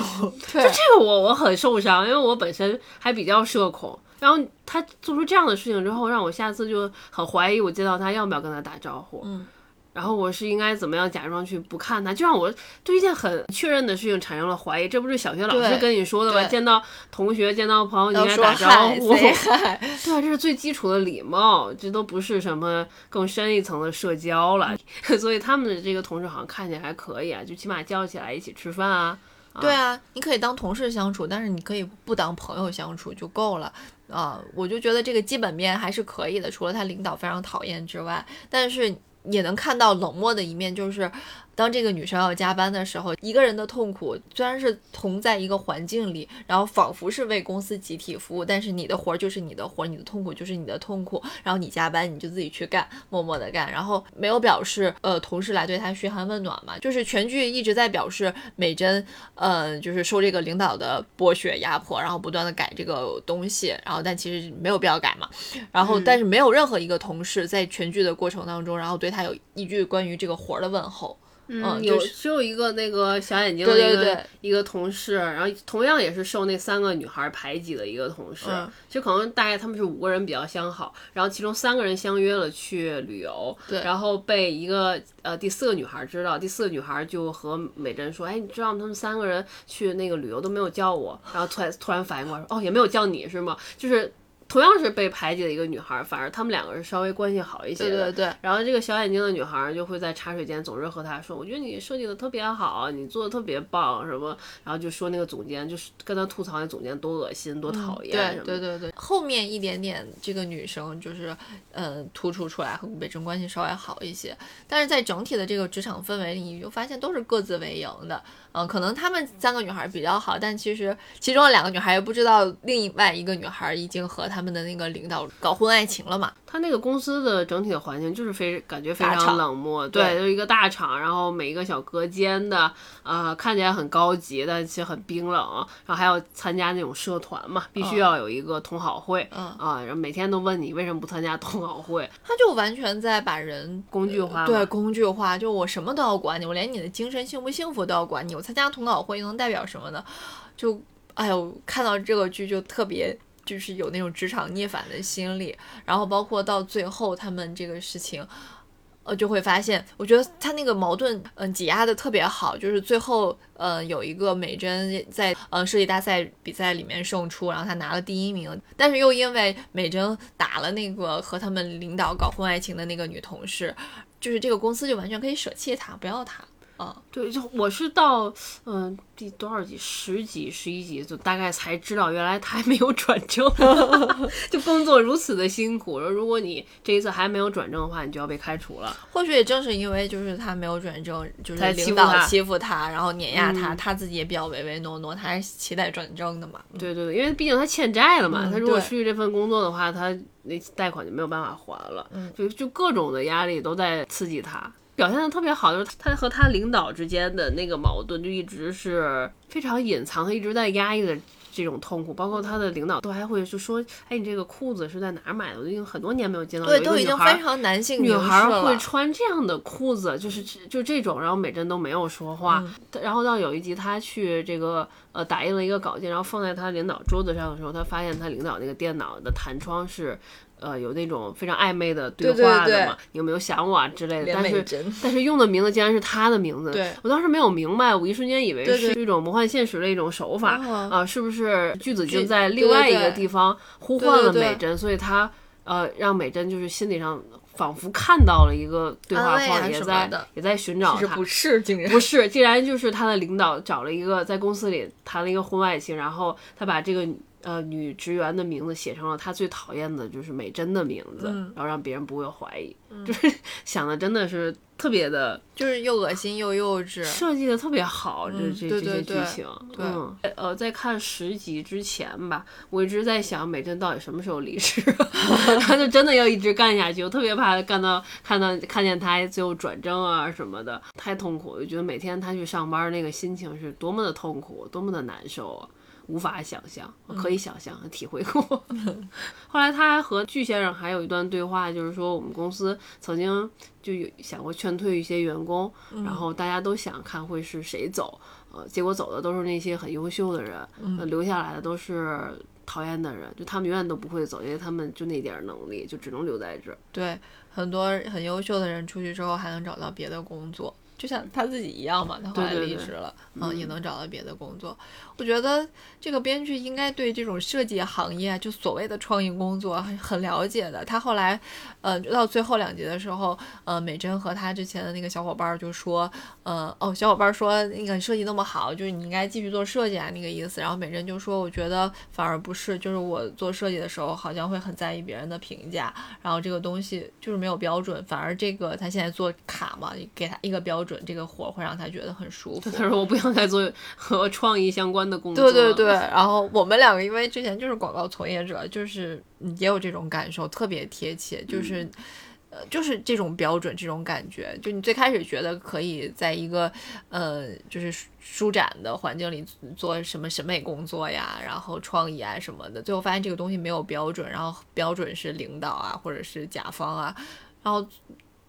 A: 对
B: 就这个我我很受伤，因为我本身还比较社恐。然后他做出这样的事情之后，让我下次就很怀疑，我见到他要不要跟他打招呼。
A: 嗯。
B: 然后我是应该怎么样假装去不看他，就让我对一件很确认的事情产生了怀疑。这不是小学老师跟你说的吗？见到同学、见到朋友，你应该打招呼。对啊，这是最基础的礼貌，这都不是什么更深一层的社交了。所以他们的这个同事好像看起来还可以啊，就起码叫起来一起吃饭啊。
A: 对啊，你可以当同事相处，但是你可以不当朋友相处就够了啊、我就觉得这个基本面还是可以的，除了他领导非常讨厌之外，但是也能看到冷漠的一面，就是当这个女生要加班的时候，一个人的痛苦虽然是同在一个环境里，然后仿佛是为公司集体服务，但是你的活儿就是你的活儿，你的痛苦就是你的痛苦，然后你加班你就自己去干，默默的干，然后没有表示呃同事来对她嘘寒问暖嘛，就是全剧一直在表示美珍呃就是受这个领导的剥削压迫，然后不断的改这个东西，然后但其实没有必要改嘛，然后但是没有任何一个同事在全剧的过程当中，然后对她有一句关于这个活儿的问候。嗯
B: 有
A: 就是
B: 只有一个那个小眼睛的一个一个同事，然后同样也是受那三个女孩排挤的一个同事，
A: 嗯
B: 就可能大概他们是五个人比较相好，然后其中三个人相约了去旅游，
A: 对
B: 然后被一个呃第四个女孩知道，第四个女孩就和美珍说，哎，你知道他们三个人去那个旅游都没有叫我，然后突然突然反应过来说，哦，也没有叫你是吗？就是。同样是被排挤的一个女孩，反而他们两个是稍微关系好一些的。
A: 对对对，
B: 然后这个小眼睛的女孩就会在茶水间总是和他说：“我觉得你设计的特别好，你做的特别棒，什么。”然后就说那个总监就是跟他吐槽那总监多恶心、多讨厌。
A: 对对对对，后面一点点这个女生就是呃突出出来和北辰关系稍微好一些，但是在整体的这个职场氛围里，你就发现都是各自为营的。嗯、可能她们三个女孩比较好，但其实其中的两个女孩也不知道另外一个女孩已经和他他们的那个领导搞婚外情了嘛。
B: 他那个公司的整体的环境就是非感觉非常冷漠，
A: 对
B: 对，就是一个大厂，然后每一个小隔间的，呃，看起来很高级，但其实很冰冷。然后还要参加那种社团嘛，必须要有一个同好会，
A: 嗯
B: 啊，然后每天都问你为什么不参加同好会，
A: 他就完全在把人
B: 工具化嘛，
A: 对工具化，就我什么都要管你，我连你的精神幸不幸福都要管你，我参加同考会又能代表什么呢？就哎呦，看到这个剧就特别。就是有那种职场逆反的心理，然后包括到最后他们这个事情，呃，就会发现，我觉得他那个矛盾，嗯、挤压的特别好，就是最后，呃，有一个美珍在呃设计大赛比赛里面胜出，然后她拿了第一名，但是又因为美珍打了那个和他们领导搞婚外情的那个女同事，就是这个公司就完全可以舍弃她，不要她。啊，
B: 对，就我是到嗯、第多少集，十集、十一集，就大概才知道原来他还没有转正，就工作如此的辛苦。然后如果你这一次还没有转正的话，你就要被开除了。
A: 或许也正是因为就是他没有转正，就是领导欺负他，然后碾压他，
B: 嗯
A: 他自己也比较唯唯诺诺，他还是期待转正的嘛。
B: 对对对，因为毕竟他欠债了嘛，
A: 嗯
B: 他如果失去这份工作的话，他那贷款就没有办法还了，
A: 嗯
B: 就就各种的压力都在刺激他。表现的特别好，就是他和他领导之间的那个矛盾，就一直是非常隐藏，他一直在压抑的这种痛苦。包括他的领导都还会就说：“哎，你这个裤子是在哪儿买的？我已经很多年没有见到
A: 对，都已经非常男性
B: 女孩儿会。穿这样的裤子，就是就这种，然后美珍都没有说话。
A: 嗯
B: 然后到有一集，他去这个呃打印了一个稿件，然后放在他领导桌子上的时候，他发现他领导那个电脑的弹窗是呃有那种非常暧昧的对话的嘛，你有没有想我啊之类的。但是，但是用的名字竟然是他的名字，
A: 对。
B: 我当时没有明白，我一瞬间以为是一种魔幻现实的一种手法
A: 哦。
B: 啊，是不是巨子
A: 巨
B: 君在另外一个地方呼唤了美珍，所以他呃让美珍就是心理上仿佛看到了一个对话框，也在也在寻找他
A: 不。是，竟然
B: 不是，竟然就是他的领导找了一个在公司里谈了一个婚外情，然后他把这个呃女职员的名字写成了她最讨厌的就是美珍的名字，
A: 嗯
B: 然后让别人不会怀疑，就是 想的真的是特别的
A: 就是又恶心又幼稚。
B: 设计的特别好，这
A: 嗯
B: 这这些剧情，
A: 对
B: 嗯，呃，在看十集之前吧，我一直在想美珍到底什么时候离职，她就真的要一直干下去，我特别怕干到看到看见她最后转正啊什么的，太痛苦，我就觉得每天她去上班那个心情是多么的痛苦，多么的难受啊。无法想象，我可以想象、体会过。后来他还和巨先生还有一段对话，就是说我们公司曾经就有想过劝退一些员工，然后大家都想看会是谁走，呃，结果走的都是那些很优秀的人，呃留下来的都是讨厌的人，就他们永远都不会走，因为他们就那点儿能力，就只能留在这儿。
A: 对，很多很优秀的人出去之后还能找到别的工作，就像他自己一样嘛，他后来
B: 对对对
A: 离职了，嗯，也能找到别的工作。我觉得这个编剧应该对这种设计行业，就所谓的创意工作很很了解的。他后来，呃，到最后两集的时候，呃，美珍和他之前的那个小伙伴儿就说，呃，哦，小伙伴儿说那个设计那么好，就是你应该继续做设计啊，那个意思。然后美珍就说，我觉得反而不是，就是我做设计的时候好像会很在意别人的评价，然后这个东西就是没有标准，反而这个他现在做卡嘛，给他一个标准，这个活儿会让他觉得很舒服。
B: 他说我不想再做和创意相关的工作。
A: 对对对，然后我们两个因为之前就是广告从业者，就是嗯也有这种感受，特别贴切，就是。呃，就是这种标准，这种感觉，就你最开始觉得可以在一个呃，就是舒舒展的环境里做什么审美工作呀，然后创意啊什么的，最后发现这个东西没有标准，然后标准是领导啊，或者是甲方啊，然后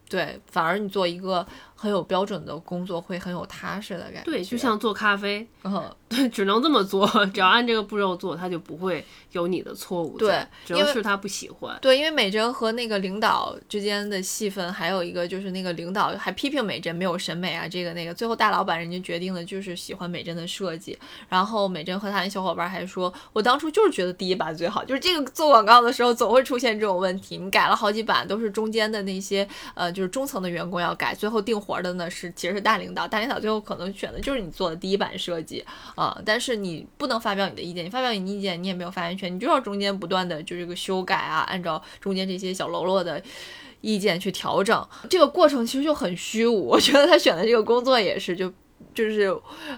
A: 对，反而你做一个很有标准的工作会很有踏实的感觉。
B: 对，就像做咖啡，
A: 嗯，
B: 对，只能这么做，只要按这个步骤做，他就不会有你的错误对。只
A: 对因为
B: 能是他不喜欢。
A: 对，因为美珍和那个领导之间的戏份，还有一个就是那个领导还批评美珍没有审美啊，这个那个，最后大老板人家决定的就是喜欢美珍的设计。然后美珍和她的小伙伴还说，我当初就是觉得第一版最好，就是这个做广告的时候总会出现这种问题，你改了好几版，都是中间的那些呃就是中层的员工要改，最后定活的呢是其实是大领导，大领导最后可能选的就是你做的第一版设计啊、但是你不能发表你的意见，你发表你的意见你也没有发言权，你就要中间不断的就这个修改啊，按照中间这些小喽啰的。意见去调整，这个过程其实就很虚无。我觉得他选的这个工作也是就，就是，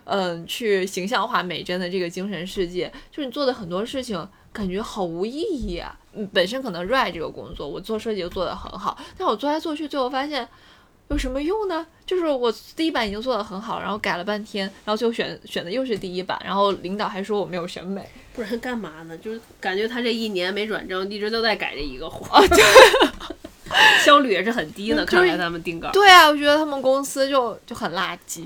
A: 嗯、去形象化美珍的这个精神世界，就是你做的很多事情感觉好无意义啊。嗯本身可能热爱这个工作，我做设计就做得很好，但我做来做去，最后发现有什么用呢？就是我第一版已经做的很好，然后改了半天，然后最后选选的又是第一版，然后领导还说我没有审美，
B: 不然干嘛呢？就是感觉他这一年没转正，一直都在改这一个活，效率也是很低的。
A: 就是
B: 看来他们定稿，
A: 对啊，我觉得他们公司就就很垃圾。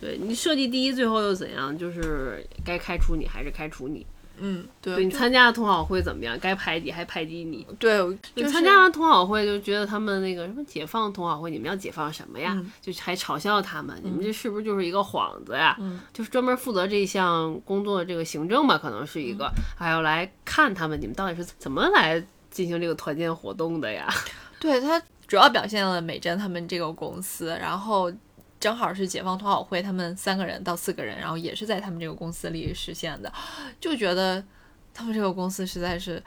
B: 对你设计第一，最后又怎样？就是该开除你还是开除你？
A: 嗯，对，
B: 对你参加了同好会怎么样？该排挤还排挤你？
A: 对，
B: 就
A: 就是
B: 参加完同好会，就觉得他们那个什么解放同好会，你们要解放什么呀？
A: 嗯
B: 就还嘲笑他们，你们这是不是就是一个幌子呀？
A: 嗯
B: 就是专门负责这项工作的这个行政吧，可能是一个，
A: 嗯
B: 还要来看他们，你们到底是怎么来进行这个团建活动的呀？
A: 对它主要表现了美珍他们这个公司，然后正好是解放同好会他们三个人到四个人，然后也是在他们这个公司里实现的，就觉得他们这个公司实在是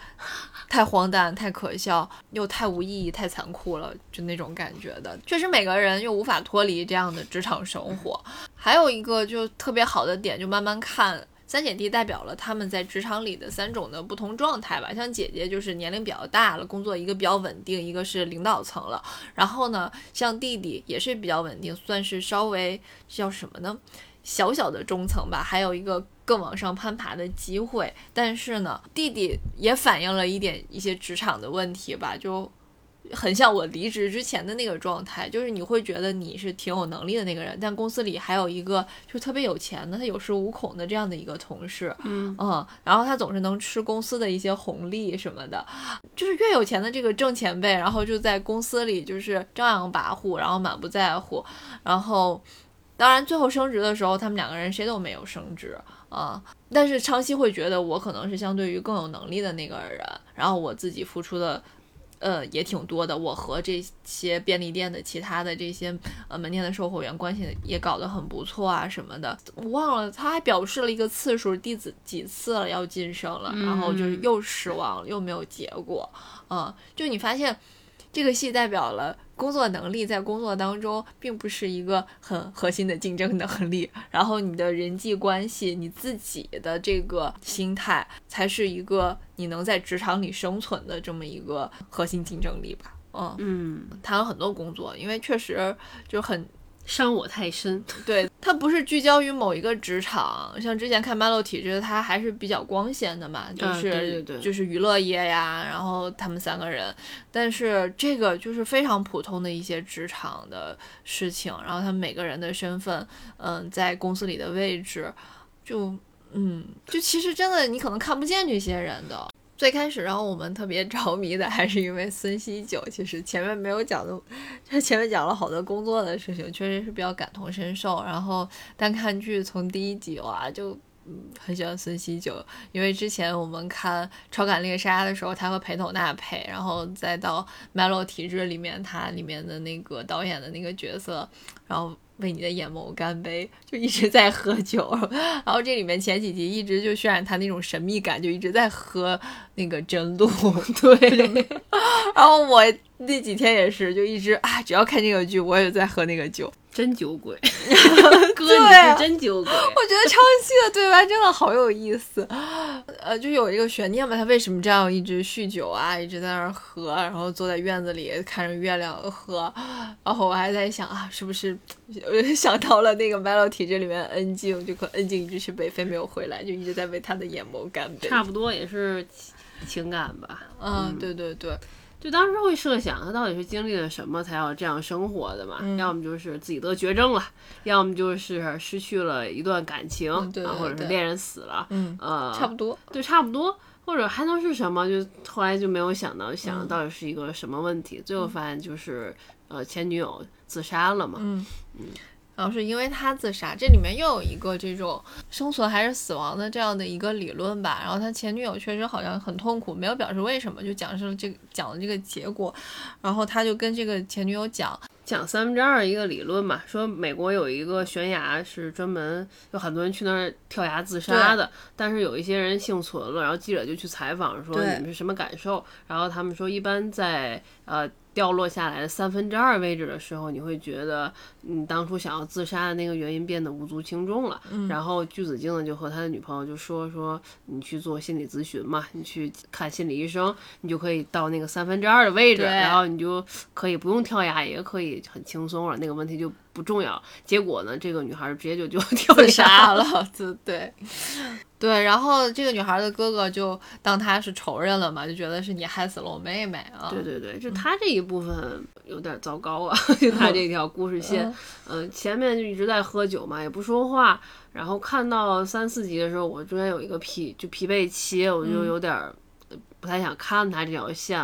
A: 太荒诞、太可笑，又太无意义、太残酷了，就那种感觉的。确实每个人又无法脱离这样的职场生活。还有一个就特别好的点，就慢慢看。三姐弟代表了他们在职场里的三种的不同状态吧，像姐姐就是年龄比较大了，工作一个比较稳定，一个是领导层了，然后呢，像弟弟也是比较稳定，算是稍微叫什么呢？小小的中层吧，还有一个更往上攀爬的机会。但是呢，弟弟也反映了一点一些职场的问题吧，就很像我离职之前的那个状态，就是你会觉得你是挺有能力的那个人，但公司里还有一个就特别有钱的，他有恃无恐的这样的一个同事，
B: 嗯
A: 然后他总是能吃公司的一些红利什么的，就是越有钱的这个正前辈，然后就在公司里就是张扬跋扈，然后满不在乎，然后当然最后升职的时候，他们两个人谁都没有升职啊。但是昌熙会觉得我可能是相对于更有能力的那个人，然后我自己付出的。呃，也挺多的。我和这些便利店的其他的这些呃门店的售货员关系也搞得很不错啊什么的。我忘了，他还表示了一个次数，第几几次了要晋升了，然后就是又失望了，又没有结果。嗯，就你发现这个戏代表了工作能力，在工作当中并不是一个很核心的竞争能力，然后你的人际关系、你自己的这个心态，才是一个你能在职场里生存的这么一个核心竞争力吧。嗯，
B: 嗯，
A: 谈了很多工作，因为确实就很
B: 伤我太深。
A: 对，它不是聚焦于某一个职场，像之前看 Melo 体制，它还是比较光鲜的嘛，就
B: 啊
A: 是、
B: 对对对
A: 就是娱乐业呀，然后他们三个人，但是这个就是非常普通的一些职场的事情，然后他们每个人的身份，嗯，在公司里的位置，就嗯，就其实真的你可能看不见这些人的。最开始让我们特别 着迷的，还是因为孙熙九。其实前面没有讲的，就前面讲了好多工作的事情，确实是比较感同身受。然后单看剧从第一集哇，就嗯很喜欢孙熙九，因为之前我们看《超感猎杀》的时候，他和裴斗娜配，然后再到《Melo 体质》里面，他里面的那个导演的那个角色，然后。为你的眼眸干杯，就一直在喝酒，然后这里面前几集一直就渲染他那种神秘感，就一直在喝那个真露，对。然后我那几天也是，就一直啊，只要看这个剧，我也在喝那个酒。
B: 真酒鬼，哥
A: 对
B: 你是真酒鬼。
A: 我觉得唱戏的对白真的好有意思，呃，就有一个悬念嘛，他为什么这样一直酗酒啊，一直在那儿喝，然后坐在院子里看着月亮喝，然后我还在想啊，是不是我就想到了那个《Melo 体质》里面恩静，就可恩静一直去北非没有回来，就一直在为他的眼眸干杯。
B: 差不多也是情感吧。
A: 嗯，对对对，
B: 就当时会设想他到底是经历了什么才要这样生活的嘛？
A: 嗯
B: 要么就是自己得绝症了，要么就是失去了一段感情，
A: 嗯对
B: 啊或者是恋人死了，
A: 嗯，
B: 呃，
A: 差不多。
B: 对，差不多。或者还能是什么？就后来就没有想到，想
A: 嗯
B: 到底是一个什么问题？最后发现就是，呃，前女友自杀了嘛。
A: 嗯然后是因为他自杀，这里面又有一个这种生存还是死亡的这样的一个理论吧。然后他前女友确实好像很痛苦，没有表示为什么，就讲述了这个讲了这个结果。然后他就跟这个前女友讲，
B: 讲三分之二一个理论嘛，说美国有一个悬崖是专门有很多人去那儿跳崖自杀的，但是有一些人幸存了，然后记者就去采访说你们是什么感受，然后他们说一般在呃掉落下来的三分之二位置的时候，你会觉得你当初想要自杀的那个原因变得无足轻重了。
A: 嗯
B: 然后巨子镜呢就和他的女朋友就说说你去做心理咨询嘛，你去看心理医生，你就可以到那个三分之二的位置，然后你就可以不用跳崖，也可以很轻松了，那个问题就不重要。结果呢，这个女孩直接就就 跳
A: 杀了，对对对。然后这个女孩的哥哥就当她是仇人了嘛，就觉得是你害死了我妹妹啊。
B: 对对对，就他这一部分有点糟糕啊，就他这条故事线，嗯、前面就一直在喝酒嘛，也不说话，然后看到三四集的时候，我中间有一个疲就疲惫期，我就有点儿。呃不太想看他这条线，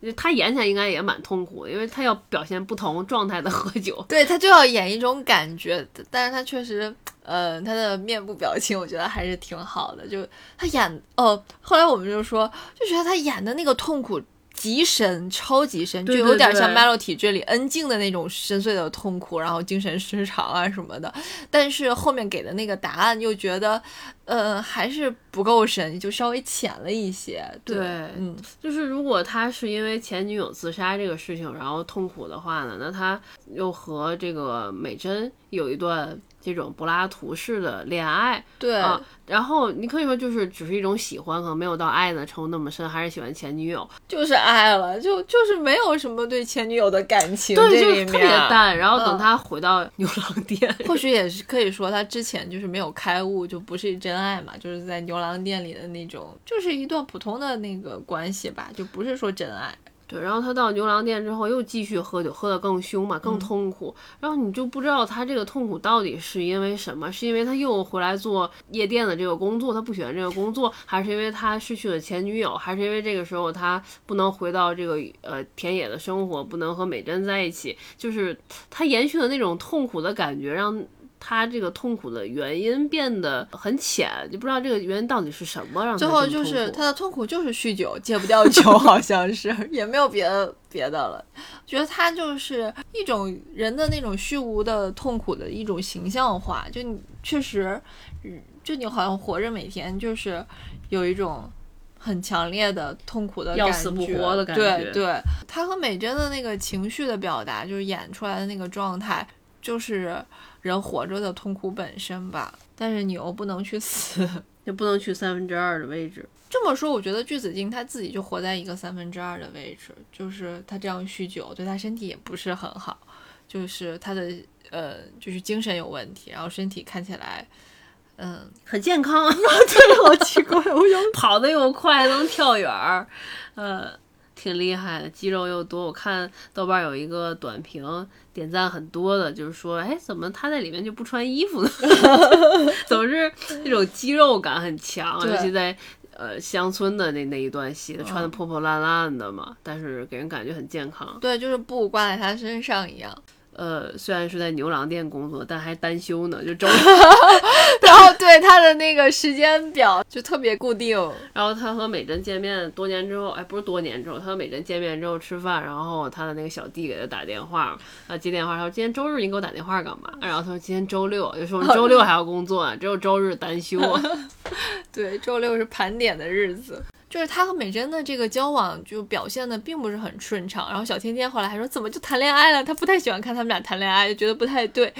B: 就他演起来应该也蛮痛苦，因为他要表现不同状态的喝酒。
A: 对他就要演一种感觉，但是他确实，呃，他的面部表情我觉得还是挺好的。就他演哦，后来我们就说，就觉得他演的那个痛苦极深，超级深，就有点像《
B: 对
A: Melo 体质》里恩静的那种深邃的痛苦，然后精神失常啊什么的。但是后面给的那个答案又觉得，呃，还是不够深，就稍微浅了一些。对，
B: 对
A: 嗯，
B: 就是如果他是因为前女友自杀这个事情然后痛苦的话呢，那他又和这个美珍有一段这种柏拉图式的恋爱，
A: 对，
B: 啊，然后你可以说就是只是一种喜欢，可能没有到爱的程度那么深，还是喜欢前女友，
A: 就是爱了，就就是没有什么对前女友的感情，
B: 对，就是特别淡。然后等
A: 嗯
B: 他回到牛郎店，
A: 或许也是可以说，他之前就是没有开悟，就不是真爱嘛，就是在牛郎店里的那种，就是一段普通的那个关系吧，就不是说真爱。
B: 对，然后他到牛郎店之后又继续喝酒，喝得更凶嘛，
A: 嗯
B: 更痛苦。然后你就不知道他这个痛苦到底是因为什么？是因为他又回来做夜店的这个工作，他不喜欢这个工作，还是因为他失去了前女友，还是因为这个时候他不能回到这个呃田野的生活，不能和美珍在一起？就是他延续的那种痛苦的感觉，让。他这个痛苦的原因变得很浅，就不知道这个原因到底是什么让他
A: 最后就是他的痛苦就是酗酒，戒不掉酒，好像是也没有别的别的了。觉得他就是一种人的那种虚无的痛苦的一种形象化，就你确实，嗯就你好像活着每天就是有一种。很强烈的痛苦的感觉，
B: 要死不活的感觉
A: 对对，他和美珍的那个情绪的表达，就是演出来的那个状态，就是人活着的痛苦本身吧。但是你又不能去死，
B: 就不能去三分之二的位置。
A: 这么说，我觉得巨子精他自己就活在一个三分之二的位置，就是他这样酗酒对他身体也不是很好，就是他的呃，就是精神有问题，然后身体看起来，嗯，
B: 很健康，
A: 对，好奇怪，我想
B: 跑得又快，能跳远儿，呃，挺厉害的，肌肉又多。我看豆瓣有一个短评，点赞很多的，就是说，哎，怎么他在里面就不穿衣服呢？总是那种肌肉感很强，尤其在。呃，乡村的那那一段戏，他穿的破破烂烂的嘛，但是给人感觉很健康。
A: 对，就是布挂在他身上一样。
B: 呃，虽然是在牛郎店工作，但还单休呢，就周
A: 然后对他的那个时间表就特别固定，
B: 然后他和美珍见面多年之后，哎，不是多年之后，他和美珍见面之后吃饭，然后他的那个小弟给他打电话，啊，接电话，他说今天周日你给我打电话干嘛？然后他说今天周六，就说我们周六还要工作啊，只有周日单休啊。
A: 对，周六是盘点的日子。就是他和美珍的这个交往就表现的并不是很顺畅，然后小天天后来还说怎么就谈恋爱了？他不太喜欢看他们俩谈恋爱，就觉得不太对。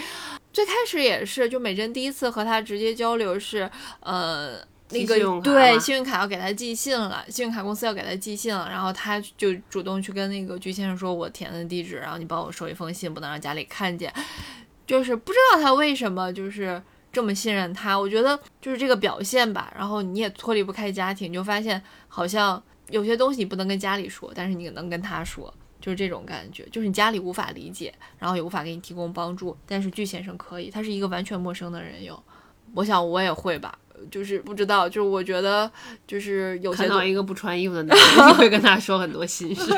A: 最开始也是，就美珍第一次和他直接交流是，呃，那个
B: 信
A: 对信用卡要给他寄信了，信用卡公司要给他寄信了，然后他就主动去跟那个鞠先生说，我填的地址，然后你帮我收一封信，不能让家里看见。就是不知道他为什么就是这么信任他，我觉得就是这个表现吧。然后你也脱离不开家庭，你就发现好像有些东西你不能跟家里说，但是你能跟他说，就是这种感觉。就是你家里无法理解，然后也无法给你提供帮助，但是巨先生可以，他是一个完全陌生的人有。我想我也会吧，就是不知道，就是我觉得就是有些
B: 看
A: 东
B: 到一个不穿衣服的男 人，你会跟他说很多心事。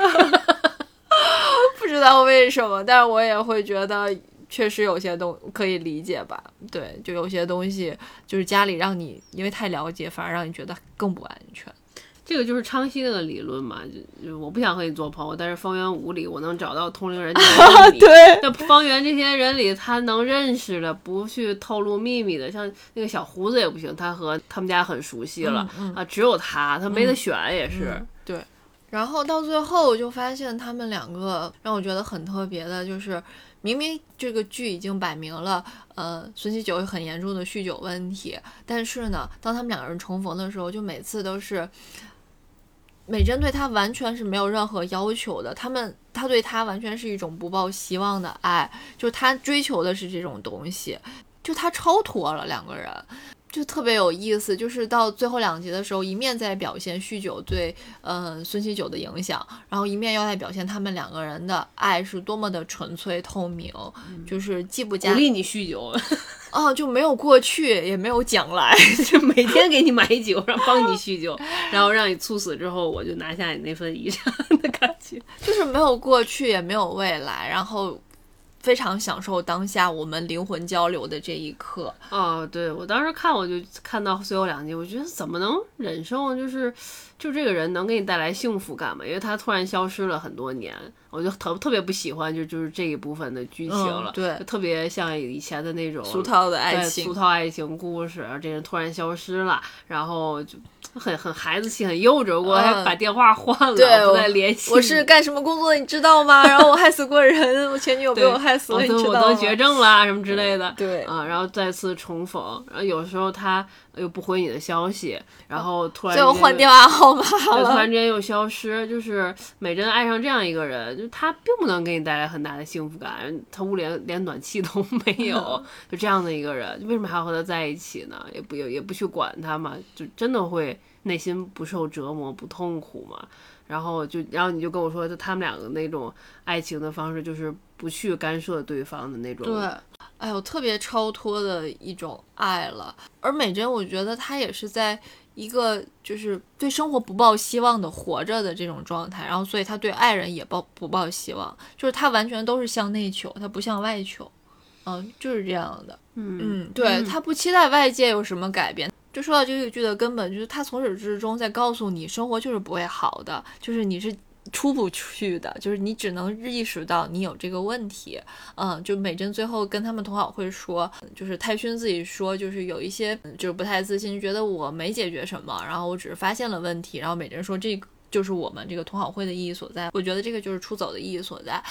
A: 不知道为什么，但是我也会觉得确实有些东可以理解吧。对，就有些东西就是家里让你因为太了解，反而让你觉得更不安全。
B: 这个就是昌西那个理论嘛，就就我不想和你做朋友，但是方圆五里我能找到同龄人就认你。
A: 对，
B: 那方圆这些人里，他能认识的，不去透露秘密的，像那个小胡子也不行，他和他们家很熟悉了、
A: 嗯
B: 啊，只有他，他没得选也是。
A: 对，然后到最后，我就发现他们两个让我觉得很特别的，就是明明这个剧已经摆明了，呃，孙喜九有很严重的酗酒问题，但是呢，当他们两个人重逢的时候，就每次都是美珍对他完全是没有任何要求的，他们他对他完全是一种不抱希望的爱，就他追求的是这种东西，就他超脱了两个人。就特别有意思，就是到最后两集的时候，一面在表现酗酒对嗯孙喜九的影响，然后一面又在表现他们两个人的爱是多么的纯粹透明，就是既不加
B: 鼓励你酗酒，
A: 哦就没有过去也没有将来，
B: 就每天给你买酒，让帮你酗酒，然后让你猝死之后我就拿下你那份遗产的感觉，
A: 就是没有过去也没有未来，然后。非常享受当下我们灵魂交流的这一刻。
B: 哦，对我当时看我就看到最后两集，我觉得怎么能忍受？就是就这个人能给你带来幸福感吗？因为他突然消失了很多年。我就特特别不喜欢，就就是这一部分的剧情了，
A: 对，
B: 特别像以前的那种
A: 俗套的爱情，
B: 俗套爱情故事，这人突然消失了，然后就很很孩子气，很幼稚，我还把电话换了，不再联系。
A: 我是干什么工作，你知道吗？然后我害死过人，我前女友被我害死了，你知道吗？
B: 我得绝症了，什么之类的，
A: 对
B: 啊，然后再次重逢，然后有时候他。又不回你的消息，然后突然
A: 就换电话号码了，
B: 突然之间又消失。就是美珍爱上这样一个人，就他并不能给你带来很大的幸福感，他屋里连暖气都没有，就这样的一个人，为什么还要和他在一起呢？也不也也不去管他嘛，就真的会内心不受折磨、不痛苦嘛？然后就，然后你就跟我说，就他们两个那种爱情的方式，就是不去干涉对方的那种。
A: 对。哎呦，特别超脱的一种爱了。而美珍，我觉得她也是在一个就是对生活不抱希望的活着的这种状态，然后所以她对爱人也抱不抱希望，就是她完全都是向内求，她不向外求，嗯，就是这样的。
B: 嗯
A: 嗯，对她不期待外界有什么改变。就说到这个剧的根本，就是他从始至终在告诉你，生活就是不会好的，就是你是。出不去的，就是你只能意识到你有这个问题，嗯，就美珍最后跟他们同好会说，就是泰勋自己说，就是有一些就是不太自信，觉得我没解决什么，然后我只是发现了问题，然后美珍说这就是我们这个同好会的意义所在，我觉得这个就是出走的意义所在，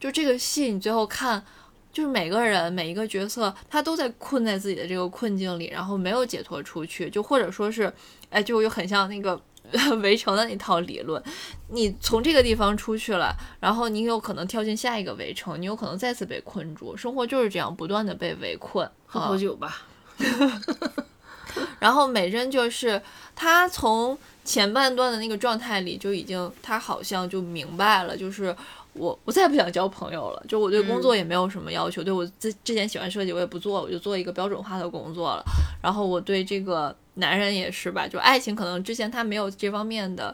A: 就这个戏你最后看，就是每个人每一个角色他都在困在自己的这个困境里，然后没有解脱出去，就或者说是，哎，就又很像那个。围城的那套理论，你从这个地方出去了，然后你有可能跳进下一个围城，你有可能再次被困住。生活就是这样，不断的被围困。
B: 喝口酒吧。
A: 然后美珍就是她从前半段的那个状态里就已经，她好像就明白了，就是我我再也不想交朋友了，就我对工作也没有什么要求，对我之之前喜欢设计我也不做，我就做一个标准化的工作了。然后我对这个。男人也是吧，就爱情可能之前他没有这方面的，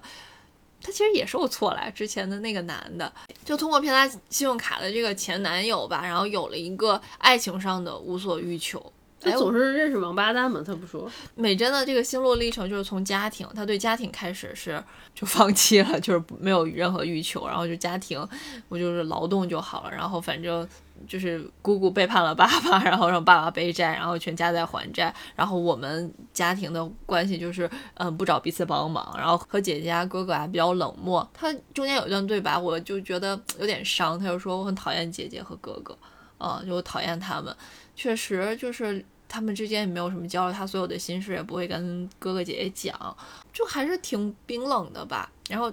A: 他其实也是我错了。之前的那个男的，就通过骗他信用卡的这个前男友吧，然后有了一个爱情上的无所欲求。
B: 他总是认识王八蛋嘛，他不说。
A: 美珍的这个心路历程就是从家庭，他对家庭开始是就放弃了，就是没有任何欲求，然后就家庭，我就是劳动就好了，然后反正。就是姑姑背叛了爸爸，然后让爸爸背债，然后全家在还债。然后我们家庭的关系就是，嗯，不找彼此帮忙，然后和姐姐啊、哥哥啊比较冷漠。他中间有一段对白，我就觉得有点伤。他就说我很讨厌姐姐和哥哥，啊，就讨厌他们。确实，就是他们之间也没有什么交流，他所有的心事也不会跟哥哥姐姐讲，就还是挺冰冷的吧。然后。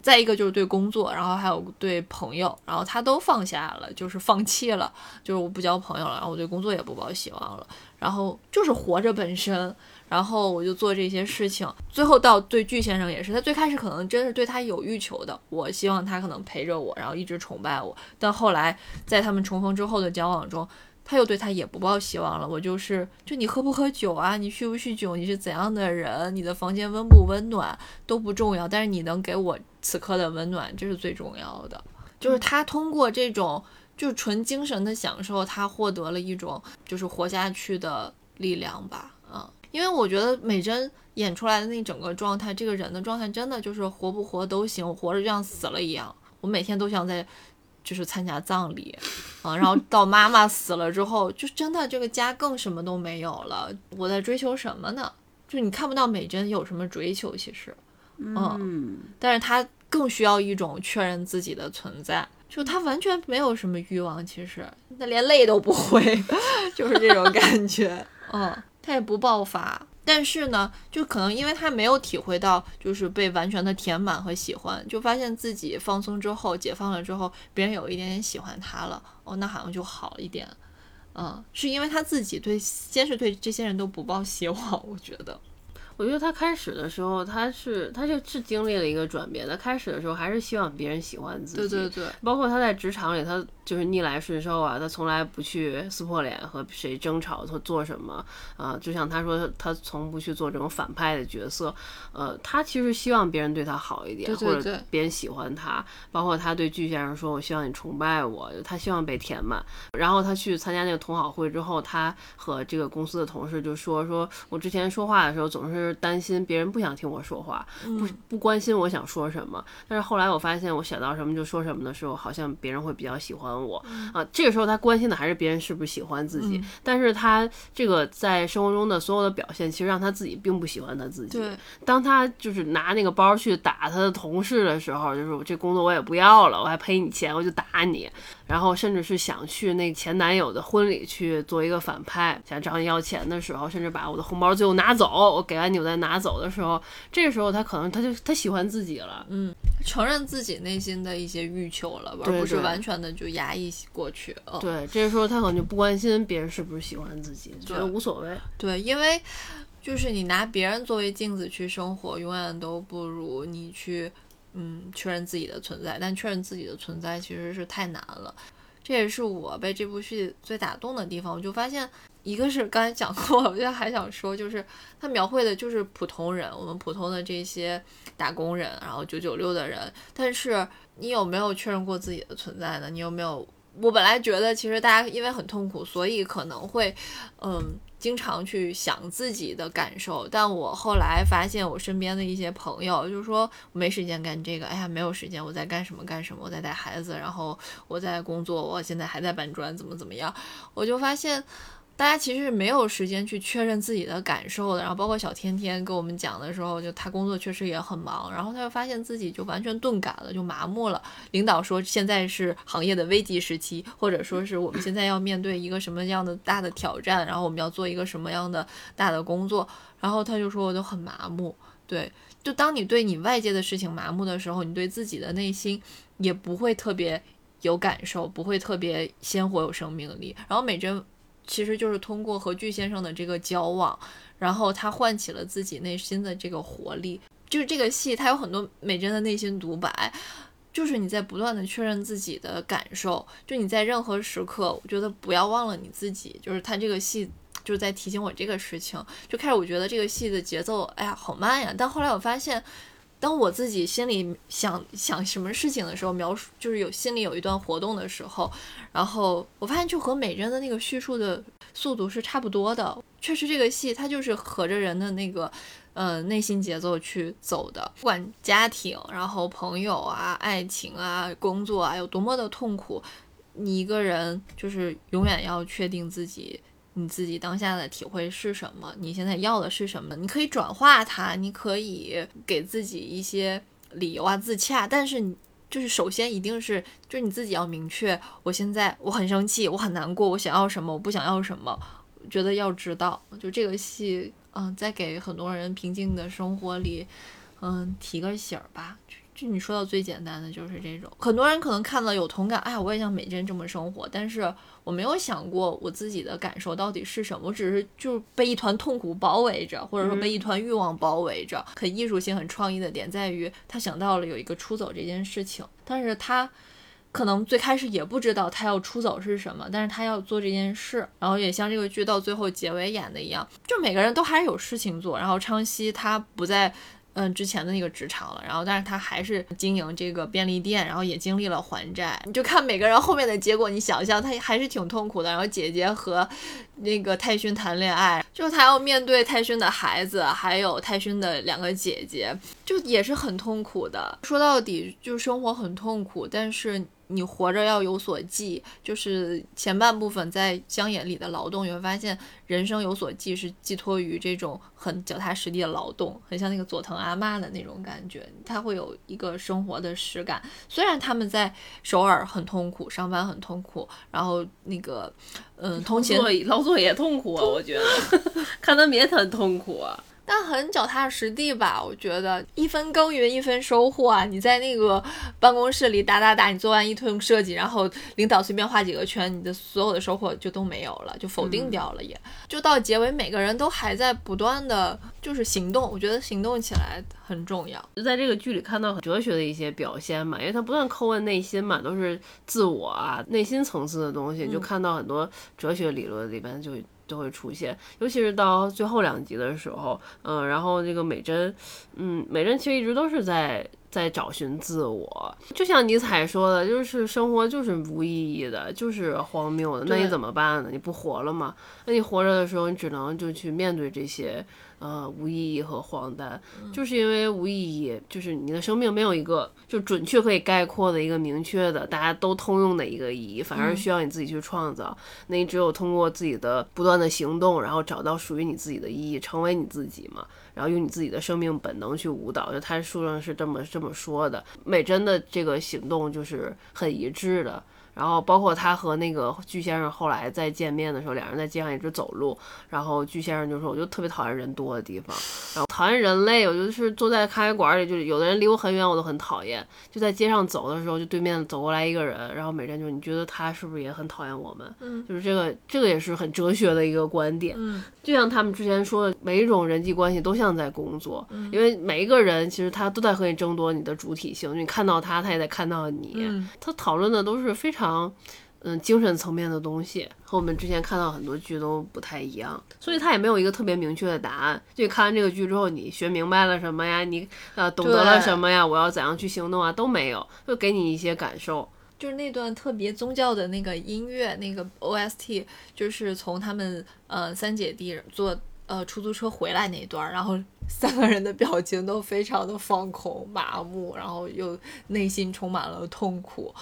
A: 再一个就是对工作，然后还有对朋友，然后他都放下了，就是放弃了，就是我不交朋友了，然后我对工作也不抱希望了，然后就是活着本身，然后我就做这些事情。最后到对巨先生也是，他最开始可能真是对他有欲求的，我希望他可能陪着我，然后一直崇拜我，但后来在他们重逢之后的交往中。他又对他也不抱希望了。我就是，就你喝不喝酒啊？你酗不酗酒？你是怎样的人？你的房间温不温暖都不重要，但是你能给我此刻的温暖，这是最重要的。就是他通过这种就纯精神的享受，他获得了一种就是活下去的力量吧。嗯，因为我觉得美珍演出来的那整个状态，这个人的状态真的就是活不活都行，活着就像死了一样。我每天都想在。就是参加葬礼，啊，然后到妈妈死了之后，就真的这个家更什么都没有了。我在追求什么呢？就你看不到美珍有什么追求，其实，嗯，但是她更需要一种确认自己的存在。就她完全没有什么欲望，其实他连累都不会，就是这种感觉。嗯，她也不爆发，但是呢，就可能因为他没有体会到，就是被完全的填满和喜欢，就发现自己放松之后，解放了之后，别人有一点点喜欢他了，哦，那好像就好一点。嗯，是因为他自己对，先是对这些人都不抱希望，我觉得。
B: 我觉得他开始的时候，他是他就是经历了一个转变。他开始的时候还是希望别人喜欢自
A: 己，对对对。
B: 包括他在职场里，他就是逆来顺受啊，他从来不去撕破脸和谁争吵他做什么啊。就像他说，他从不去做这种反派的角色。呃，他其实希望别人对他好一点，或者别人喜欢他。包括他对巨先生说：“我希望你崇拜我。”他希望被填满。然后他去参加那个同好会之后，他和这个公司的同事就说：“说我之前说话的时候总是。”担心别人不想听我说话，不不关心我想说什么。但是后来我发现，我想到什么就说什么的时候，好像别人会比较喜欢我啊。这个时候他关心的还是别人是不是喜欢自己。但是他这个在生活中的所有的表现，其实让他自己并不喜欢他自己。
A: 对，
B: 当他就是拿那个包去打他的同事的时候，就是这工作我也不要了，我还赔你钱，我就打你。然后甚至是想去那前男友的婚礼去做一个反派，想找你要钱的时候，甚至把我的红包最后拿走，我给完你我再拿走的时候，这个时候他可能他就他喜欢自己了，
A: 嗯，承认自己内心的一些欲求了，而不是完全的就压抑过去。
B: 对，这个时候他可能就不关心别人是不是喜欢自己，觉得无所谓。
A: 对，因为就是你拿别人作为镜子去生活，永远都不如你去。嗯，确认自己的存在，但确认自己的存在其实是太难了。这也是我被这部剧最打动的地方。我就发现，一个是刚才讲过，我现在还想说，就是他描绘的就是普通人，我们普通的这些打工人，然后九九六的人。但是你有没有确认过自己的存在呢？你有没有？我本来觉得，其实大家因为很痛苦，所以可能会，嗯。经常去想自己的感受，但我后来发现，我身边的一些朋友就是说，没时间干这个，哎呀，没有时间，我在干什么干什么，我在带孩子，然后我在工作，我现在还在搬砖，怎么怎么样，我就发现。大家其实是没有时间去确认自己的感受的，然后包括小天天跟我们讲的时候，就他工作确实也很忙，然后他就发现自己就完全钝感了，就麻木了。领导说现在是行业的危机时期，或者说是我们现在要面对一个什么样的大的挑战，然后我们要做一个什么样的大的工作，然后他就说我就很麻木。对，就当你对你外界的事情麻木的时候，你对自己的内心也不会特别有感受，不会特别鲜活有生命力。然后美珍。其实就是通过和巨先生的这个交往，然后他唤起了自己内心的这个活力。就是这个戏，它有很多美珍的内心独白，就是你在不断的确认自己的感受。就你在任何时刻，我觉得不要忘了你自己。就是他这个戏就是在提醒我这个事情。就开始我觉得这个戏的节奏，哎呀，好慢呀。但后来我发现。当我自己心里想想什么事情的时候，描述就是有心里有一段活动的时候，然后我发现就和美珍的那个叙述的速度是差不多的。确实，这个戏它就是合着人的那个呃内心节奏去走的。不管家庭、然后朋友啊、爱情啊、工作啊有多么的痛苦，你一个人就是永远要确定自己。你自己当下的体会是什么？你现在要的是什么？你可以转化它，你可以给自己一些理由啊，自洽。但是你就是首先一定是，就是你自己要明确，我现在我很生气，我很难过，我想要什么，我不想要什么，觉得要知道。就这个戏，嗯，在给很多人平静的生活里，嗯，提个醒儿吧。你说到最简单的就是这种，很多人可能看到有同感，哎呀，我也像美珍这么生活，但是我没有想过我自己的感受到底是什么，我只是就被一团痛苦包围着，或者说被一团欲望包围着。很艺术性、很创意的点在于，他想到了有一个出走这件事情，但是他可能最开始也不知道他要出走是什么，但是他要做这件事，然后也像这个剧到最后结尾演的一样，就每个人都还是有事情做，然后昌西他不在。嗯，之前的那个职场了，然后但是他还是经营这个便利店，然后也经历了还债。你就看每个人后面的结果，你想象他还是挺痛苦的。然后姐姐和那个泰勋谈恋爱，就是他要面对泰勋的孩子，还有泰勋的两个姐姐，就也是很痛苦的。说到底，就生活很痛苦，但是你活着要有所寄，就是前半部分在乡野里的劳动，你会发现人生有所寄是寄托于这种很脚踏实地的劳动，很像那个佐藤阿妈的那种感觉，他会有一个生活的实感。虽然他们在首尔很痛苦，上班很痛苦，然后那个嗯，通勤
B: 劳作也痛苦啊，我觉得 看他们也很痛苦啊。
A: 但很脚踏实地吧，我觉得一分耕耘一分收获啊！你在那个办公室里打打打，你做完一通设计，然后领导随便画几个圈，你的所有的收获就都没有了，就否定掉了。也就到结尾，每个人都还在不断的就是行动，我觉得行动起来很重要。
B: 就在这个剧里看到很哲学的一些表现嘛，因为他不断叩问内心嘛，都是自我啊、内心层次的东西，就看到很多哲学理论里边就。都会出现，尤其是到最后两集的时候，嗯，然后这个美珍，嗯，美珍其实一直都是在在找寻自我，就像尼采说的，就是生活就是无意义的，就是荒谬的，那你怎么办呢？你不活了吗？那你活着的时候，你只能就去面对这些。呃，无意义和荒诞，就是因为无意义，就是你的生命没有一个就准确可以概括的一个明确的大家都通用的一个意义，反而需要你自己去创造。那你只有通过自己的不断的行动，然后找到属于你自己的意义，成为你自己嘛，然后用你自己的生命本能去舞蹈。就他书上是这么这么说的，美珍的这个行动就是很一致的。然后包括他和那个巨先生后来再见面的时候，两人在街上一直走路。然后巨先生就说：“我就特别讨厌人多的地方，然后讨厌人类。我就是坐在咖啡馆里，就是有的人离我很远，我都很讨厌。就在街上走的时候，就对面走过来一个人，然后美珍就你觉得他是不是也很讨厌我们？嗯，就是这个这个也是很哲学的一个观点。嗯，就像他们之前说的，每一种人际关系都像在工作，因为每一个人其实他都在和你争夺你的主体性，你看到他，他也在看到你。他讨论的都是非常。嗯，精神层面的东西和我们之前看到很多剧都不太一样，所以他也没有一个特别明确的答案。就看完这个剧之后，你学明白了什么呀？你呃懂得了什么呀？我要怎样去行动啊？都没有，就给你一些感受。
A: 就是那段特别宗教的那个音乐，那个 OST，就是从他们呃三姐弟坐呃出租车回来那段，然后 三个人的表情都非常的放空、麻木，然后又内心充满了痛苦。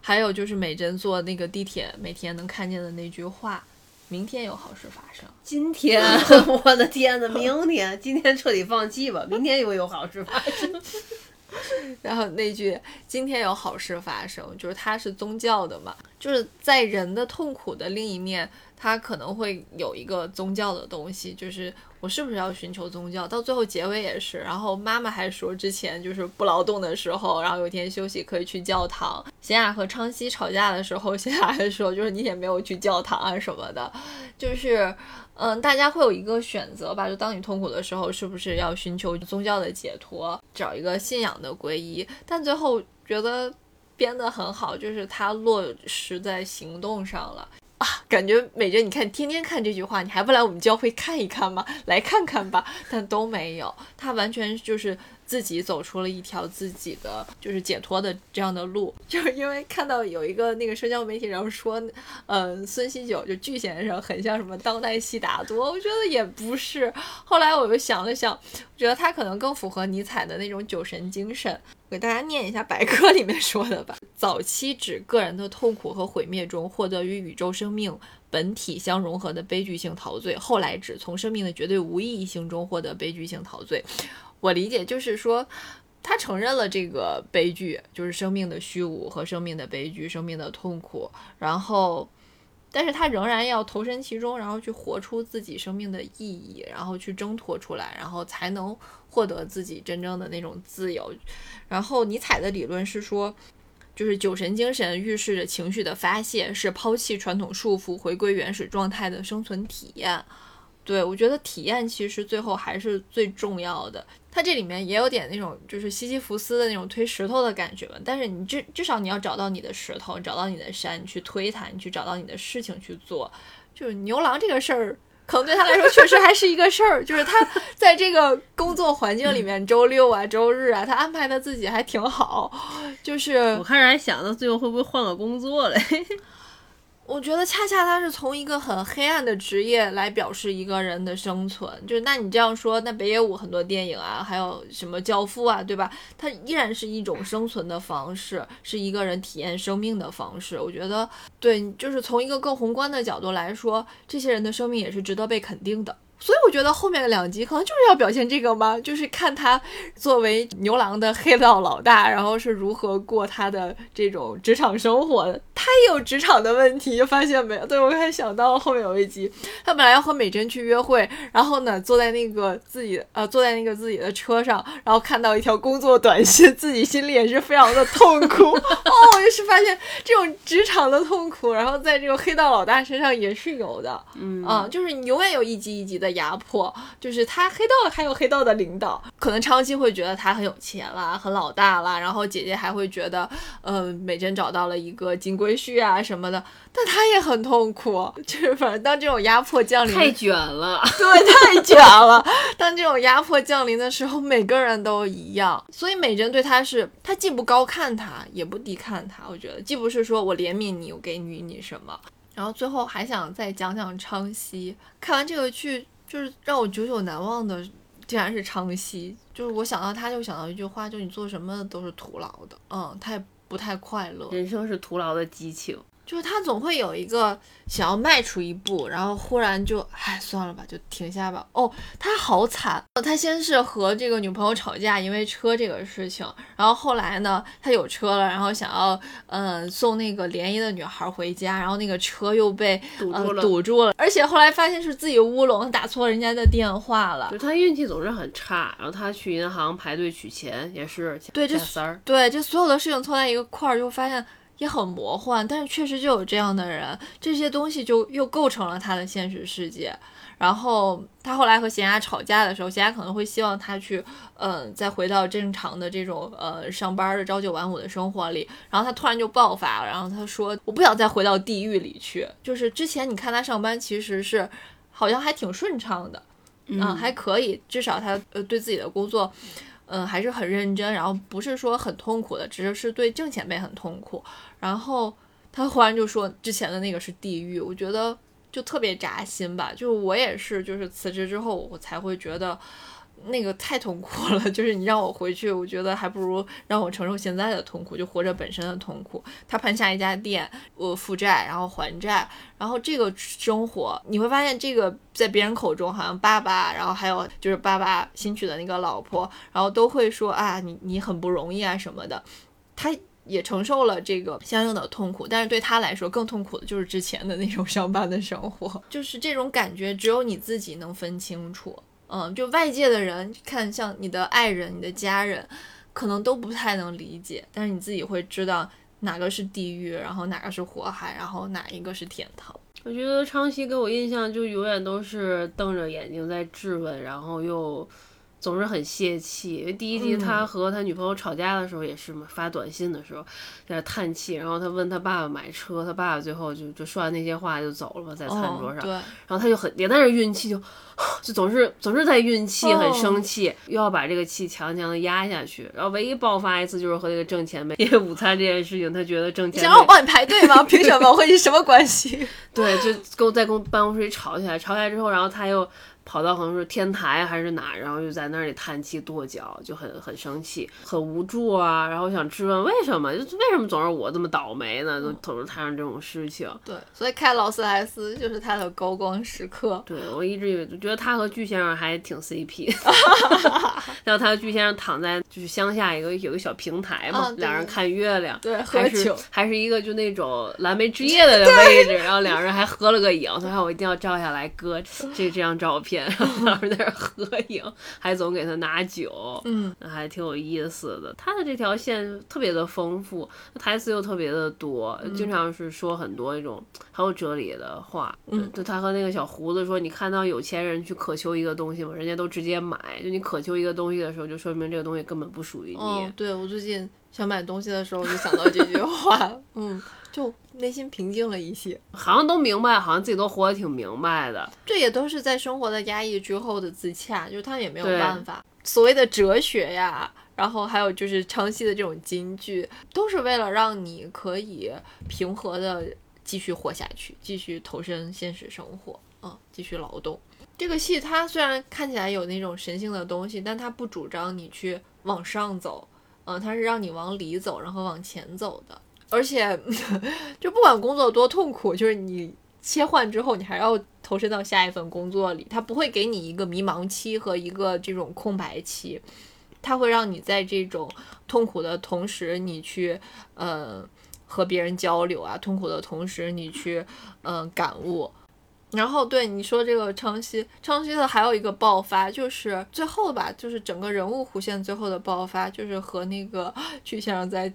A: 还有就是美珍坐那个地铁，每天能看见的那句话：“明天有好事发生。”
B: 今天，我的天呐，明天，今天彻底放弃吧，明天又有好事发生。
A: 然后那句“今天有好事发生”，就是它是宗教的嘛，就是在人的痛苦的另一面，他可能会有一个宗教的东西，就是。我是不是要寻求宗教？到最后结尾也是，然后妈妈还说之前就是不劳动的时候，然后有一天休息可以去教堂。贤雅和昌熙吵架的时候，贤雅还说就是你也没有去教堂啊什么的，就是嗯，大家会有一个选择吧，就当你痛苦的时候，是不是要寻求宗教的解脱，找一个信仰的皈依？但最后觉得编得很好，就是它落实在行动上了。啊感觉美珍，你看天天看这句话，你还不来我们教会看一看吗？来看看吧，但都没有，他完全就是。自己走出了一条自己的就是解脱的这样的路，就是因为看到有一个那个社交媒体上说，嗯，孙锡九就巨先生很像什么当代悉达多，我觉得也不是。后来我又想了想，我觉得他可能更符合尼采的那种酒神精神。给大家念一下百科里面说的吧：早期指个人的痛苦和毁灭中获得与宇宙生命本体相融合的悲剧性陶醉；后来指从生命的绝对无意义性中获得悲剧性陶醉。我理解就是说，他承认了这个悲剧，就是生命的虚无和生命的悲剧、生命的痛苦。然后，但是他仍然要投身其中，然后去活出自己生命的意义，然后去挣脱出来，然后才能获得自己真正的那种自由。然后，尼采的理论是说，就是酒神精神预示着情绪的发泄，是抛弃传统束缚、回归原始状态的生存体验。对我觉得体验其实最后还是最重要的。它这里面也有点那种就是西西弗斯的那种推石头的感觉吧，但是你至至少你要找到你的石头，找到你的山，你去推它，你去找到你的事情去做。就是牛郎这个事儿，可能对他来说确实还是一个事儿。就是他在这个工作环境里面，周六啊、周日啊，他安排的自己还挺好。就是
B: 我开始还想到最后会不会换个工作嘞。
A: 我觉得恰恰他是从一个很黑暗的职业来表示一个人的生存，就是那你这样说，那北野武很多电影啊，还有什么教父啊，对吧？他依然是一种生存的方式，是一个人体验生命的方式。我觉得，对，就是从一个更宏观的角度来说，这些人的生命也是值得被肯定的。所以我觉得后面的两集可能就是要表现这个吗？就是看他作为牛郎的黑道老大，然后是如何过他的这种职场生活的。他也有职场的问题，就发现没有？对我还想到后面有一集，他本来要和美珍去约会，然后呢坐在那个自己呃坐在那个自己的车上，然后看到一条工作短信，自己心里也是非常的痛苦。哦，我就是发现这种职场的痛苦，然后在这个黑道老大身上也是有的。
B: 嗯
A: 啊，就是你永远有一集一集的压迫，就是他黑道还有黑道的领导，可能昌熙会觉得他很有钱啦，很老大啦，然后姐姐还会觉得，呃，美珍找到了一个金龟婿啊什么的，但他也很痛苦，就是反正当这种压迫降临，
B: 太卷了，
A: 对，太卷了。当这种压迫降临的时候，每个人都一样，所以美珍对他是，他既不高看他，也不低看他，我觉得既不是说我怜悯你，我给予你什么。然后最后还想再讲讲昌熙。看完这个剧，就是让我久久难忘的，竟然是昌熙。就是我想到他，就想到一句话，就你做什么都是徒劳的。嗯，他也不太快乐。
B: 人生是徒劳的激情。
A: 就是他总会有一个想要迈出一步，然后忽然就，唉，算了吧，就停下吧。哦，他好惨，他先是和这个女朋友吵架，因为车这个事情，然后后来呢，他有车了，然后想要，嗯，送那个联谊的女孩回家，然后那个车又被
B: 堵住了，
A: 堵住了，而且后来发现是自己乌龙，打错人家的电话了。
B: 就他运气总是很差，然后他去银行排队取钱也是
A: 对这
B: 三儿，
A: 对这所有的事情凑在一个块儿，就发现。也很魔幻，但是确实就有这样的人，这些东西就又构成了他的现实世界。然后他后来和贤雅吵架的时候，贤雅可能会希望他去，嗯，再回到正常的这种呃上班的朝九晚五的生活里。然后他突然就爆发了，然后他说：“我不想再回到地狱里去。”就是之前你看他上班其实是好像还挺顺畅的，
B: 嗯，
A: 还可以，至少他呃对自己的工作。嗯，嗯还是很认真，然后不是说很痛苦的，只是是对正前辈很痛苦。然后他忽然就说之前的那个是地狱，我觉得就特别扎心吧。就我也是，就是辞职之后我才会觉得。那个太痛苦了，就是你让我回去，我觉得还不如让我承受现在的痛苦，就活着本身的痛苦。他盘下一家店，我负债，然后还债，然后这个生活，你会发现这个在别人口中好像爸爸，然后还有就是爸爸新娶的那个老婆，然后都会说啊，你你很不容易啊什么的。他也承受了这个相应的痛苦，但是对他来说更痛苦的就是之前的那种上班的生活，就是这种感觉只有你自己能分清楚。嗯，就外界的人看，像你的爱人、你的家人，可能都不太能理解，但是你自己会知道哪个是地狱，然后哪个是火海，然后哪一个是天堂。
B: 我觉得昌熙给我印象就永远都是瞪着眼睛在质问，然后又。总是很泄气，因为第一集他和他女朋友吵架的时候也是嘛，发短信的时候在那叹气，然后他问他爸爸买车，他爸爸最后就就说完那些话就走了嘛，在餐桌上，然后他就很也在那运气，就 就总是总是在运气，很生气，又要把这个气强强的压下去，然后唯一爆发一次就是和那个挣钱呗，因为午餐这件事情，他觉得挣钱
A: 想让我帮你排队吗？凭什么？我和你什么关系？
B: 对，就跟我在公办公室里吵起来，吵起来之后，然后他又。跑到好像是天台还是哪，然后就在那里叹气跺脚，就很很生气，很无助啊。然后想质问为什么，就为什么总是我这么倒霉呢？都总是摊上这种事情。
A: 对，所以开劳斯莱斯就是他的高光时刻。
B: 对我一直以为觉得他和巨先生还挺 CP。然后他和巨先生躺在就是乡下一个有个小平台嘛，两人看月亮，
A: 对，喝酒，
B: 还是一个就那种蓝莓之夜的位置，然后两人还合了个影。他说我一定要照下来，搁这这张照片。老师在那合影，还总给他拿酒，
A: 嗯，
B: 还挺有意思的。他的这条线特别的丰富，台词又特别的多，经常是说很多那种很有哲理的话。
A: 嗯，
B: 就他和那个小胡子说：“你看到有钱人去渴求一个东西吗？人家都直接买。就你渴求一个东西的时候，就说明这个东西根本不属于
A: 你。”对我最近想买东西的时候，就想到这句话，嗯。就内心平静了一些，
B: 好像都明白，好像自己都活得挺明白的。
A: 这也都是在生活的压抑之后的自洽，就是他也没有办法。所谓的哲学呀，然后还有就是唱戏的这种金句，都是为了让你可以平和的继续活下去，继续投身现实生活，嗯，继续劳动。这个戏它虽然看起来有那种神性的东西，但它不主张你去往上走，嗯，它是让你往里走，然后往前走的。而且，就不管工作多痛苦，就是你切换之后，你还要投身到下一份工作里，它不会给你一个迷茫期和一个这种空白期，它会让你在这种痛苦的同时，你去呃和别人交流啊，痛苦的同时，你去嗯感悟。然后对你说这个昌西，昌西的还有一个爆发，就是最后吧，就是整个人物弧线最后的爆发，就是和那个曲先生在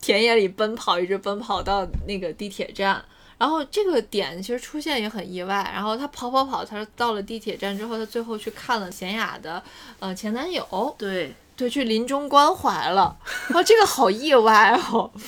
A: 田野里奔跑，一直奔跑到那个地铁站。然后这个点其实出现也很意外。然后他跑跑跑，他到了地铁站之后，他最后去看了贤雅的呃前男友，
B: 对
A: 对，去临终关怀了。哦，这个好意外哦。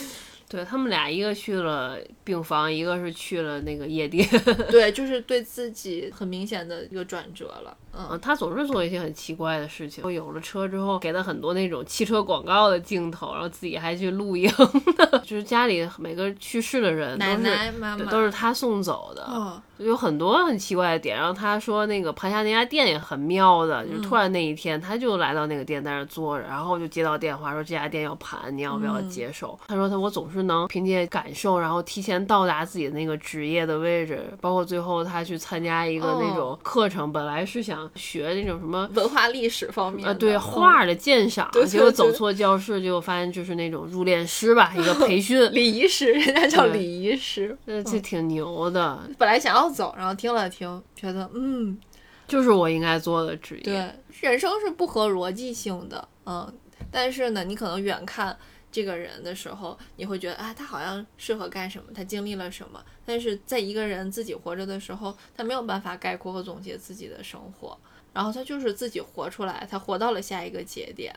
B: 对他们俩，一个去了病房，一个是去了那个夜店。
A: 对，就是对自己很明显的一个转折了。嗯，
B: 他总是做一些很奇怪的事情。有了车之后，给他很多那种汽车广告的镜头，然后自己还去露营。就是家里每个去世的人，
A: 奶奶、妈妈
B: 都是他送走的。有很多很奇怪的点。然后他说，那个盘下那家店也很妙的，就是突然那一天，他就来到那个店在那坐着，然后就接到电话说这家店要盘，你要不要接手？他说他我总是。能凭借感受，然后提前到达自己的那个职业的位置，包括最后他去参加一个那种课程，本来是想学那种什么
A: 文化历史方面，
B: 呃，对画的鉴赏，结果走错教室，结果发现就是那种入殓师吧，一个 培训
A: 礼仪师，人家叫礼仪师，
B: 这挺牛的。
A: 本来想要走，然后听了听，觉得嗯，
B: 就是我应该做的职业。
A: 对，人生是不合逻辑性的，嗯，但是呢，你可能远看。这个人的时候，你会觉得啊，他好像适合干什么？他经历了什么？但是在一个人自己活着的时候，他没有办法概括和总结自己的生活，然后他就是自己活出来，他活到了下一个节点。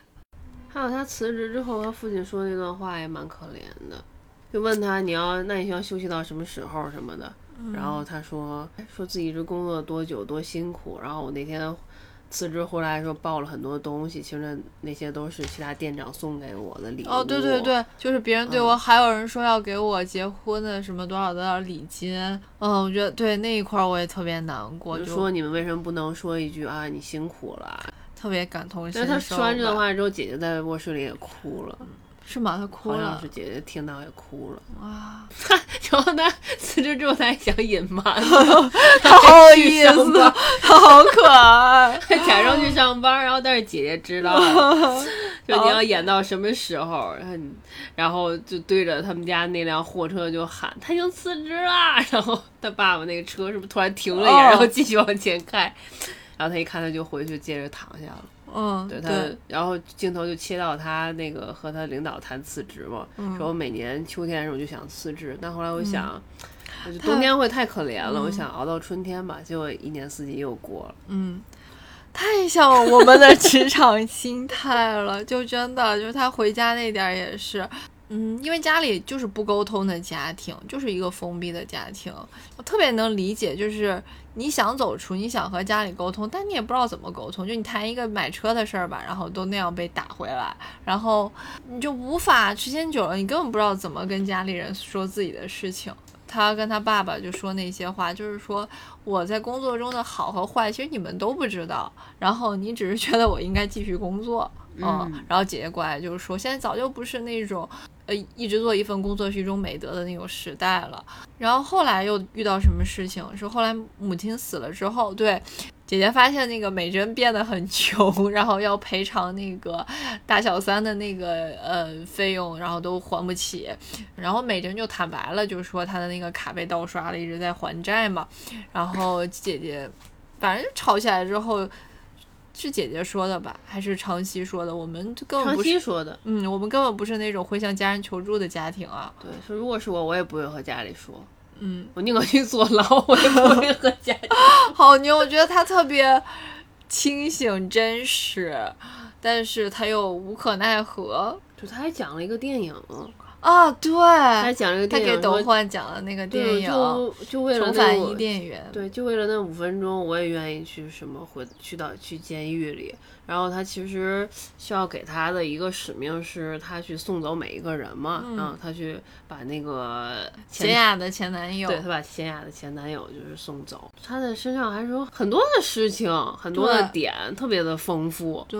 B: 还有他辞职之后，他父亲说那段话也蛮可怜的，就问他你要那你需要休息到什么时候什么的，然后他说说自己这工作多久多辛苦，然后我那天。辞职回来说抱了很多东西，其实那那些都是其他店长送给我的礼物。
A: 哦，对对对，就是别人对我，还有人说要给我结婚的什么多少多少礼金。嗯，我觉得对那一块我也特别难过，
B: 就说你们为什么不能说一句啊，你辛苦了，
A: 特别感同身
B: 受。他说完这段话之后，姐姐在卧室里也哭了。
A: 是吗？他哭了。好
B: 像是姐姐听到也哭了。
A: 哇！
B: 然后他辞职之后，他还想隐瞒，
A: 他好意思，他好可爱，
B: 假装去上班，然后但是姐姐知道，就你要演到什么时候，然后然后就对着他们家那辆货车就喊，他已经辞职了。然后他爸爸那个车是不是突然停了一下，然后继续往前开，然后他一看，他就回去接着躺下了。
A: 嗯，
B: 对他，然后镜头就切到他那个和他领导谈辞职嘛，说我每年秋天的时候就想辞职，但后来我想，冬天会太可怜了，我想熬到春天吧，结果一年四季又过了。
A: 嗯，太像我们的职场心态了，就真的就是他回家那点儿也是。嗯，因为家里就是不沟通的家庭，就是一个封闭的家庭。我特别能理解，就是你想走出，你想和家里沟通，但你也不知道怎么沟通。就你谈一个买车的事儿吧，然后都那样被打回来，然后你就无法时间久了，你根本不知道怎么跟家里人说自己的事情。他跟他爸爸就说那些话，就是说我在工作中的好和坏，其实你们都不知道，然后你只是觉得我应该继续工作。嗯，然后姐姐过来就是说，现在早就不是那种。呃，一直做一份工作是一种美德的那种时代了。然后后来又遇到什么事情？是后来母亲死了之后，对姐姐发现那个美珍变得很穷，然后要赔偿那个大小三的那个呃费用，然后都还不起。然后美珍就坦白了，就是说她的那个卡被盗刷了，一直在还债嘛。然后姐姐反正吵起来之后。是姐姐说的吧，还是长熙说的？我们根本不是
B: 说的。
A: 嗯，我们根本不是那种会向家人求助的家庭啊。
B: 对，说如果是我，我也不会和家里说。
A: 嗯，
B: 我宁可去坐牢，我也不会 和家。
A: 好牛！我觉得他特别清醒、真实，但是他又无可奈何。
B: 就他还讲了一个电影，
A: 啊，对，
B: 他讲这个电影他
A: 给董焕讲了那个电，影。
B: 就就为《了那
A: 重返
B: 五
A: 伊甸园》，
B: 对，就为了那五分钟，我也愿意去什么回去到去监狱里。然后他其实需要给他的一个使命是，他去送走每一个人嘛，
A: 嗯。
B: 然后他去把那个
A: 贤雅的前男友，
B: 对他把贤雅的前男友就是送走，他的身上还是有很多的事情，很多的点，特别的丰富。
A: 对，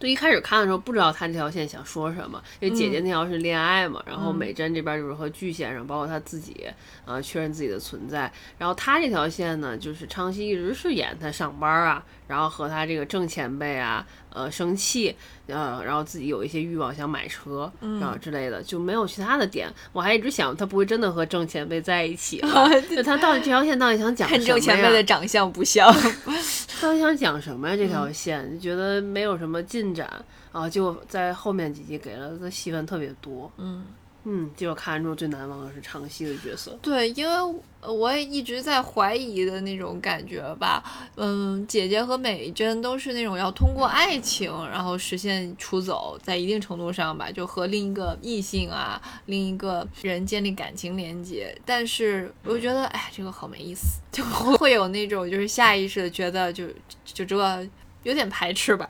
B: 对，一开始看的时候不知道他这条线想说什么，因为姐姐
A: 嗯
B: 那条是恋爱嘛，然后
A: 嗯
B: 美珍这边就是和巨先生，包括他自己，呃，确认自己的存在。然后他这条线呢，就是昌熙一直是演他上班啊，然后和他这个正前辈啊，呃，生气，呃，然后自己有一些欲望想买车，然后之类的，就没有其他的点。我还一直想他不会真的和正前辈在一起 吧？就他到底这条线到底想讲什么呀？
A: 看正前辈的长相不像，
B: 到底想讲什么呀？这
A: 嗯
B: 条线、就觉得没有什么进展啊，结果在后面几集给了的戏份特别多。
A: 嗯。
B: 嗯，结果看中最难忘的是长熙的角色。
A: 对，因为我也一直在怀疑的那种感觉吧。嗯，姐姐和美珍都是那种要通过爱情，然后实现出走，在一定程度上吧，就和另一个异性啊、另一个人建立感情连接。但是我觉得，哎，这个好没意思，就会有那种就是下意识的觉得就就这个有点排斥吧。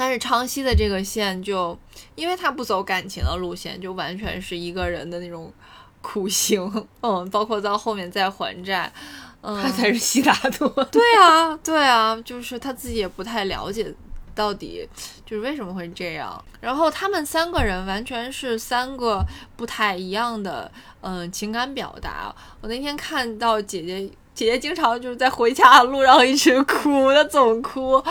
A: 但是昌熙的这个线就，因为他不走感情的路线，就完全是一个人的那种苦行，嗯，包括到后面再还债，嗯，
B: 他才是悉达多。
A: 对啊，对啊，就是他自己也不太了解到底就是为什么会这样。然后他们三个人完全是三个不太一样的嗯情感表达。我那天看到姐姐。姐姐经常就是在回家的路上一直哭，她总哭，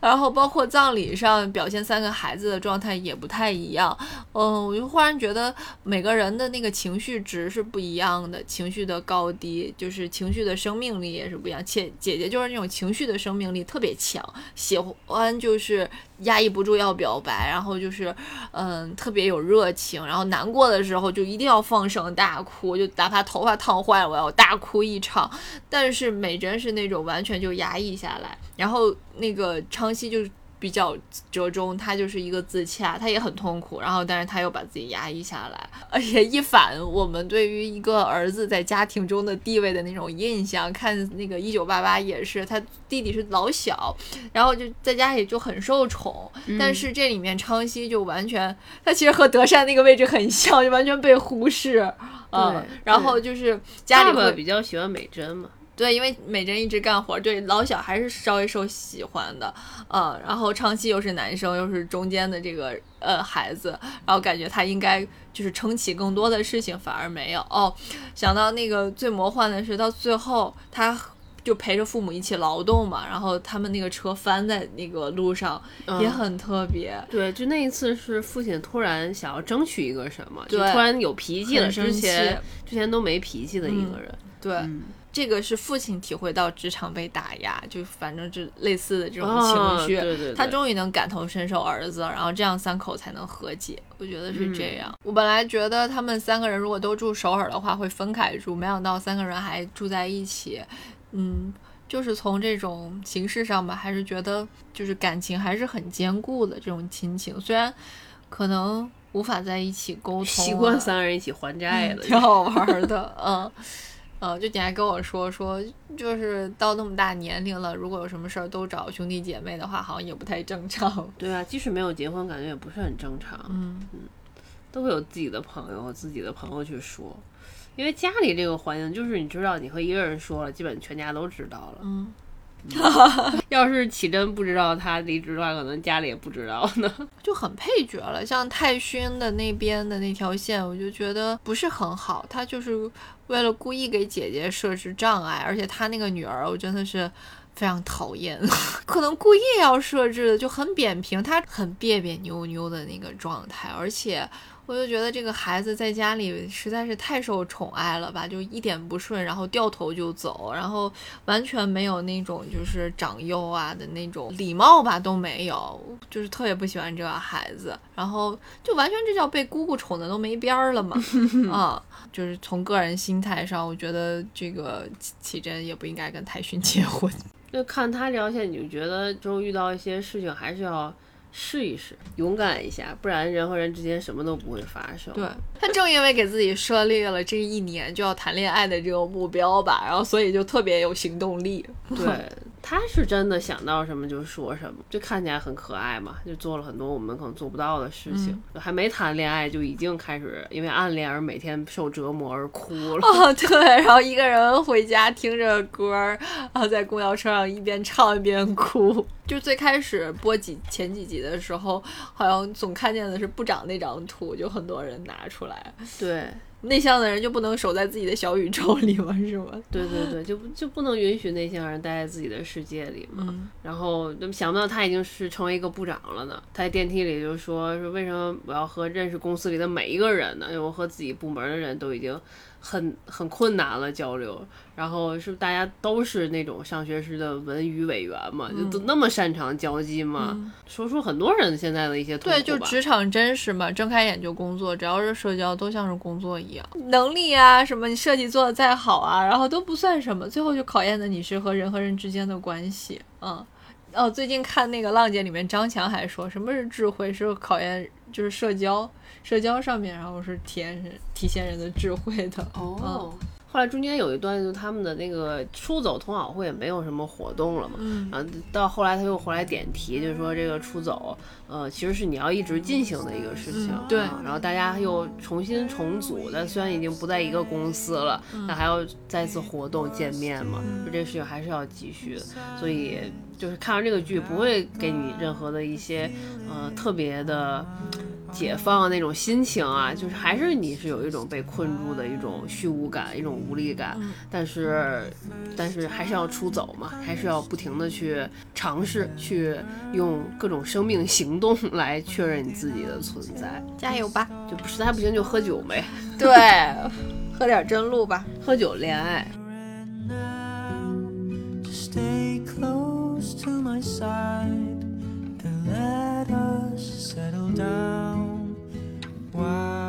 A: 然后包括葬礼上表现三个孩子的状态也不太一样。嗯，我就忽然觉得每个人的那个情绪值是不一样的，情绪的高低，就是情绪的生命力也是不一样。且姐姐就是那种情绪的生命力特别强，喜欢就是压抑不住要表白，然后就是嗯特别有热情，然后难过的时候就一定要放声大哭，就哪怕头发烫坏了，我要大哭一场。但是美珍是那种完全就压抑下来，然后那个昌熙就比较折中，他就是一个自洽，他也很痛苦，然后但是他又把自己压抑下来，而且一反我们对于一个儿子在家庭中的地位的那种印象，看那个一九八八也是，他弟弟是老小，然后就在家里就很受宠，但是这里面昌熙就完全，他其实和德善那个位置很像，就完全被忽视。嗯，然后就是家里会
B: 爸爸比较喜欢美珍嘛，
A: 对，因为美珍一直干活，对老小还是稍微受喜欢的，嗯，然后昌熙又是男生，又是中间的这个呃孩子，然后感觉他应该就是撑起更多的事情，反而没有哦。想到那个最魔幻的是，到最后他就陪着父母一起劳动嘛，然后他们那个车翻在那个路上，
B: 嗯
A: 也很特别。
B: 对，就那一次是父亲突然想要争取一个什么，就突然有脾气了，之前之前都没脾气的一个人。
A: 对，
B: 嗯
A: 这个是父亲体会到职场被打压，就反正就类似的这种
B: 啊
A: 情绪，
B: 对对对
A: 他终于能感同身受儿子，然后这样三口才能和解。我觉得是这
B: 嗯
A: 样。我本来觉得他们三个人如果都住首尔的话会分开住，没想到三个人还住在一起。嗯，就是从这种形式上吧，还是觉得就是感情还是很坚固的这种亲情，虽然可能无法在一起沟通，
B: 习惯三个人一起还债了，
A: 挺好玩儿的，嗯。嗯，就你还跟我说说，就是到那么大年龄了，如果有什么事儿都找兄弟姐妹的话，好像也不太正常。
B: 对啊，即使没有结婚，感觉也不是很正常。
A: 嗯，
B: 都会有自己的朋友自己的朋友去说，因为家里这个环境，就是你知道，你和一个人说了，基本全家都知道了。
A: 嗯，
B: 要是启真不知道他离职的话，可能家里也不知道呢。
A: 就很配角了。像泰勋的那边的那条线，我就觉得不是很好。他就是为了故意给姐姐设置障碍，而且他那个女儿，我真的是。非常讨厌，可能故意要设置的就很扁平，他很别别扭扭的那个状态，而且我就觉得这个孩子在家里实在是太受宠爱了吧，就一点不顺，然后掉头就走，然后完全没有那种就是长幼啊的那种礼貌吧都没有，就是特别不喜欢这个孩子，然后就完全这叫被姑姑宠的都没边儿了嘛，啊，就是从个人心态上，我觉得这个启真也不应该跟泰勋结婚。
B: 就看他这条线，你就觉得之后遇到一些事情，还是要试一试，勇敢一下，不然人和人之间什么都不会发生。
A: 对他正因为给自己设立了这一年就要谈恋爱的这个目标吧，然后所以就特别有行动力。
B: 对，他是真的想到什么就说什么，就看起来很可爱嘛，就做了很多我们可能做不到的事情。还没谈恋爱就已经开始因为暗恋而每天受折磨而哭了。
A: 哦，对，然后一个人回家听着歌，然后在公交车上一边唱一边哭。就最开始播几前几集的时候，好像总看见的是部长那张图，就很多人拿出来。
B: 对，
A: 内向的人就不能守在自己的小宇宙里吗？是吗？
B: 对对对，就就不能允许内向人待在自己的世界里嘛。然后想不到他已经是成为一个部长了呢。他在电梯里就说：“说为什么我要和认识公司里的每一个人呢？因为我和自己部门的人都已经。”很很困难了交流，然后是大家都是那种上学时的文娱委员嘛，就都那么擅长交际嘛，说出很多人现在的一些
A: 对，就职场真实嘛，睁开眼就工作，只要是社交都像是工作一样，能力啊什么，你设计做的再好啊，然后都不算什么，最后就考验的你是和人和人之间的关系，嗯。哦，最近看那个《浪姐》里面，张强还说什么是智慧，是考验就是社交，社交上面，然后是体现体现人的智慧的。
B: 哦。后来中间有一段，就他们的那个出走同好会也没有什么活动了嘛。嗯。然后到后来他又回来点题，就是说这个出走，呃，其实是你要一直进行的一个事情。
A: 对。
B: 然后大家又重新重组，但虽然已经不在一个公司了，那还要再次活动见面嘛？就这事情还是要继续。所以就是看完这个剧，不会给你任何的一些呃特别的。解放那种心情啊，就是还是你是有一种被困住的一种虚无感，一种无力感。但是，但是还是要出走嘛，还是要不停的去尝试，去用各种生命行动来确认你自己的存在。
A: 加油吧！
B: 就实在不行就喝酒呗。
A: 对，喝点真露吧。
B: 喝酒恋爱。while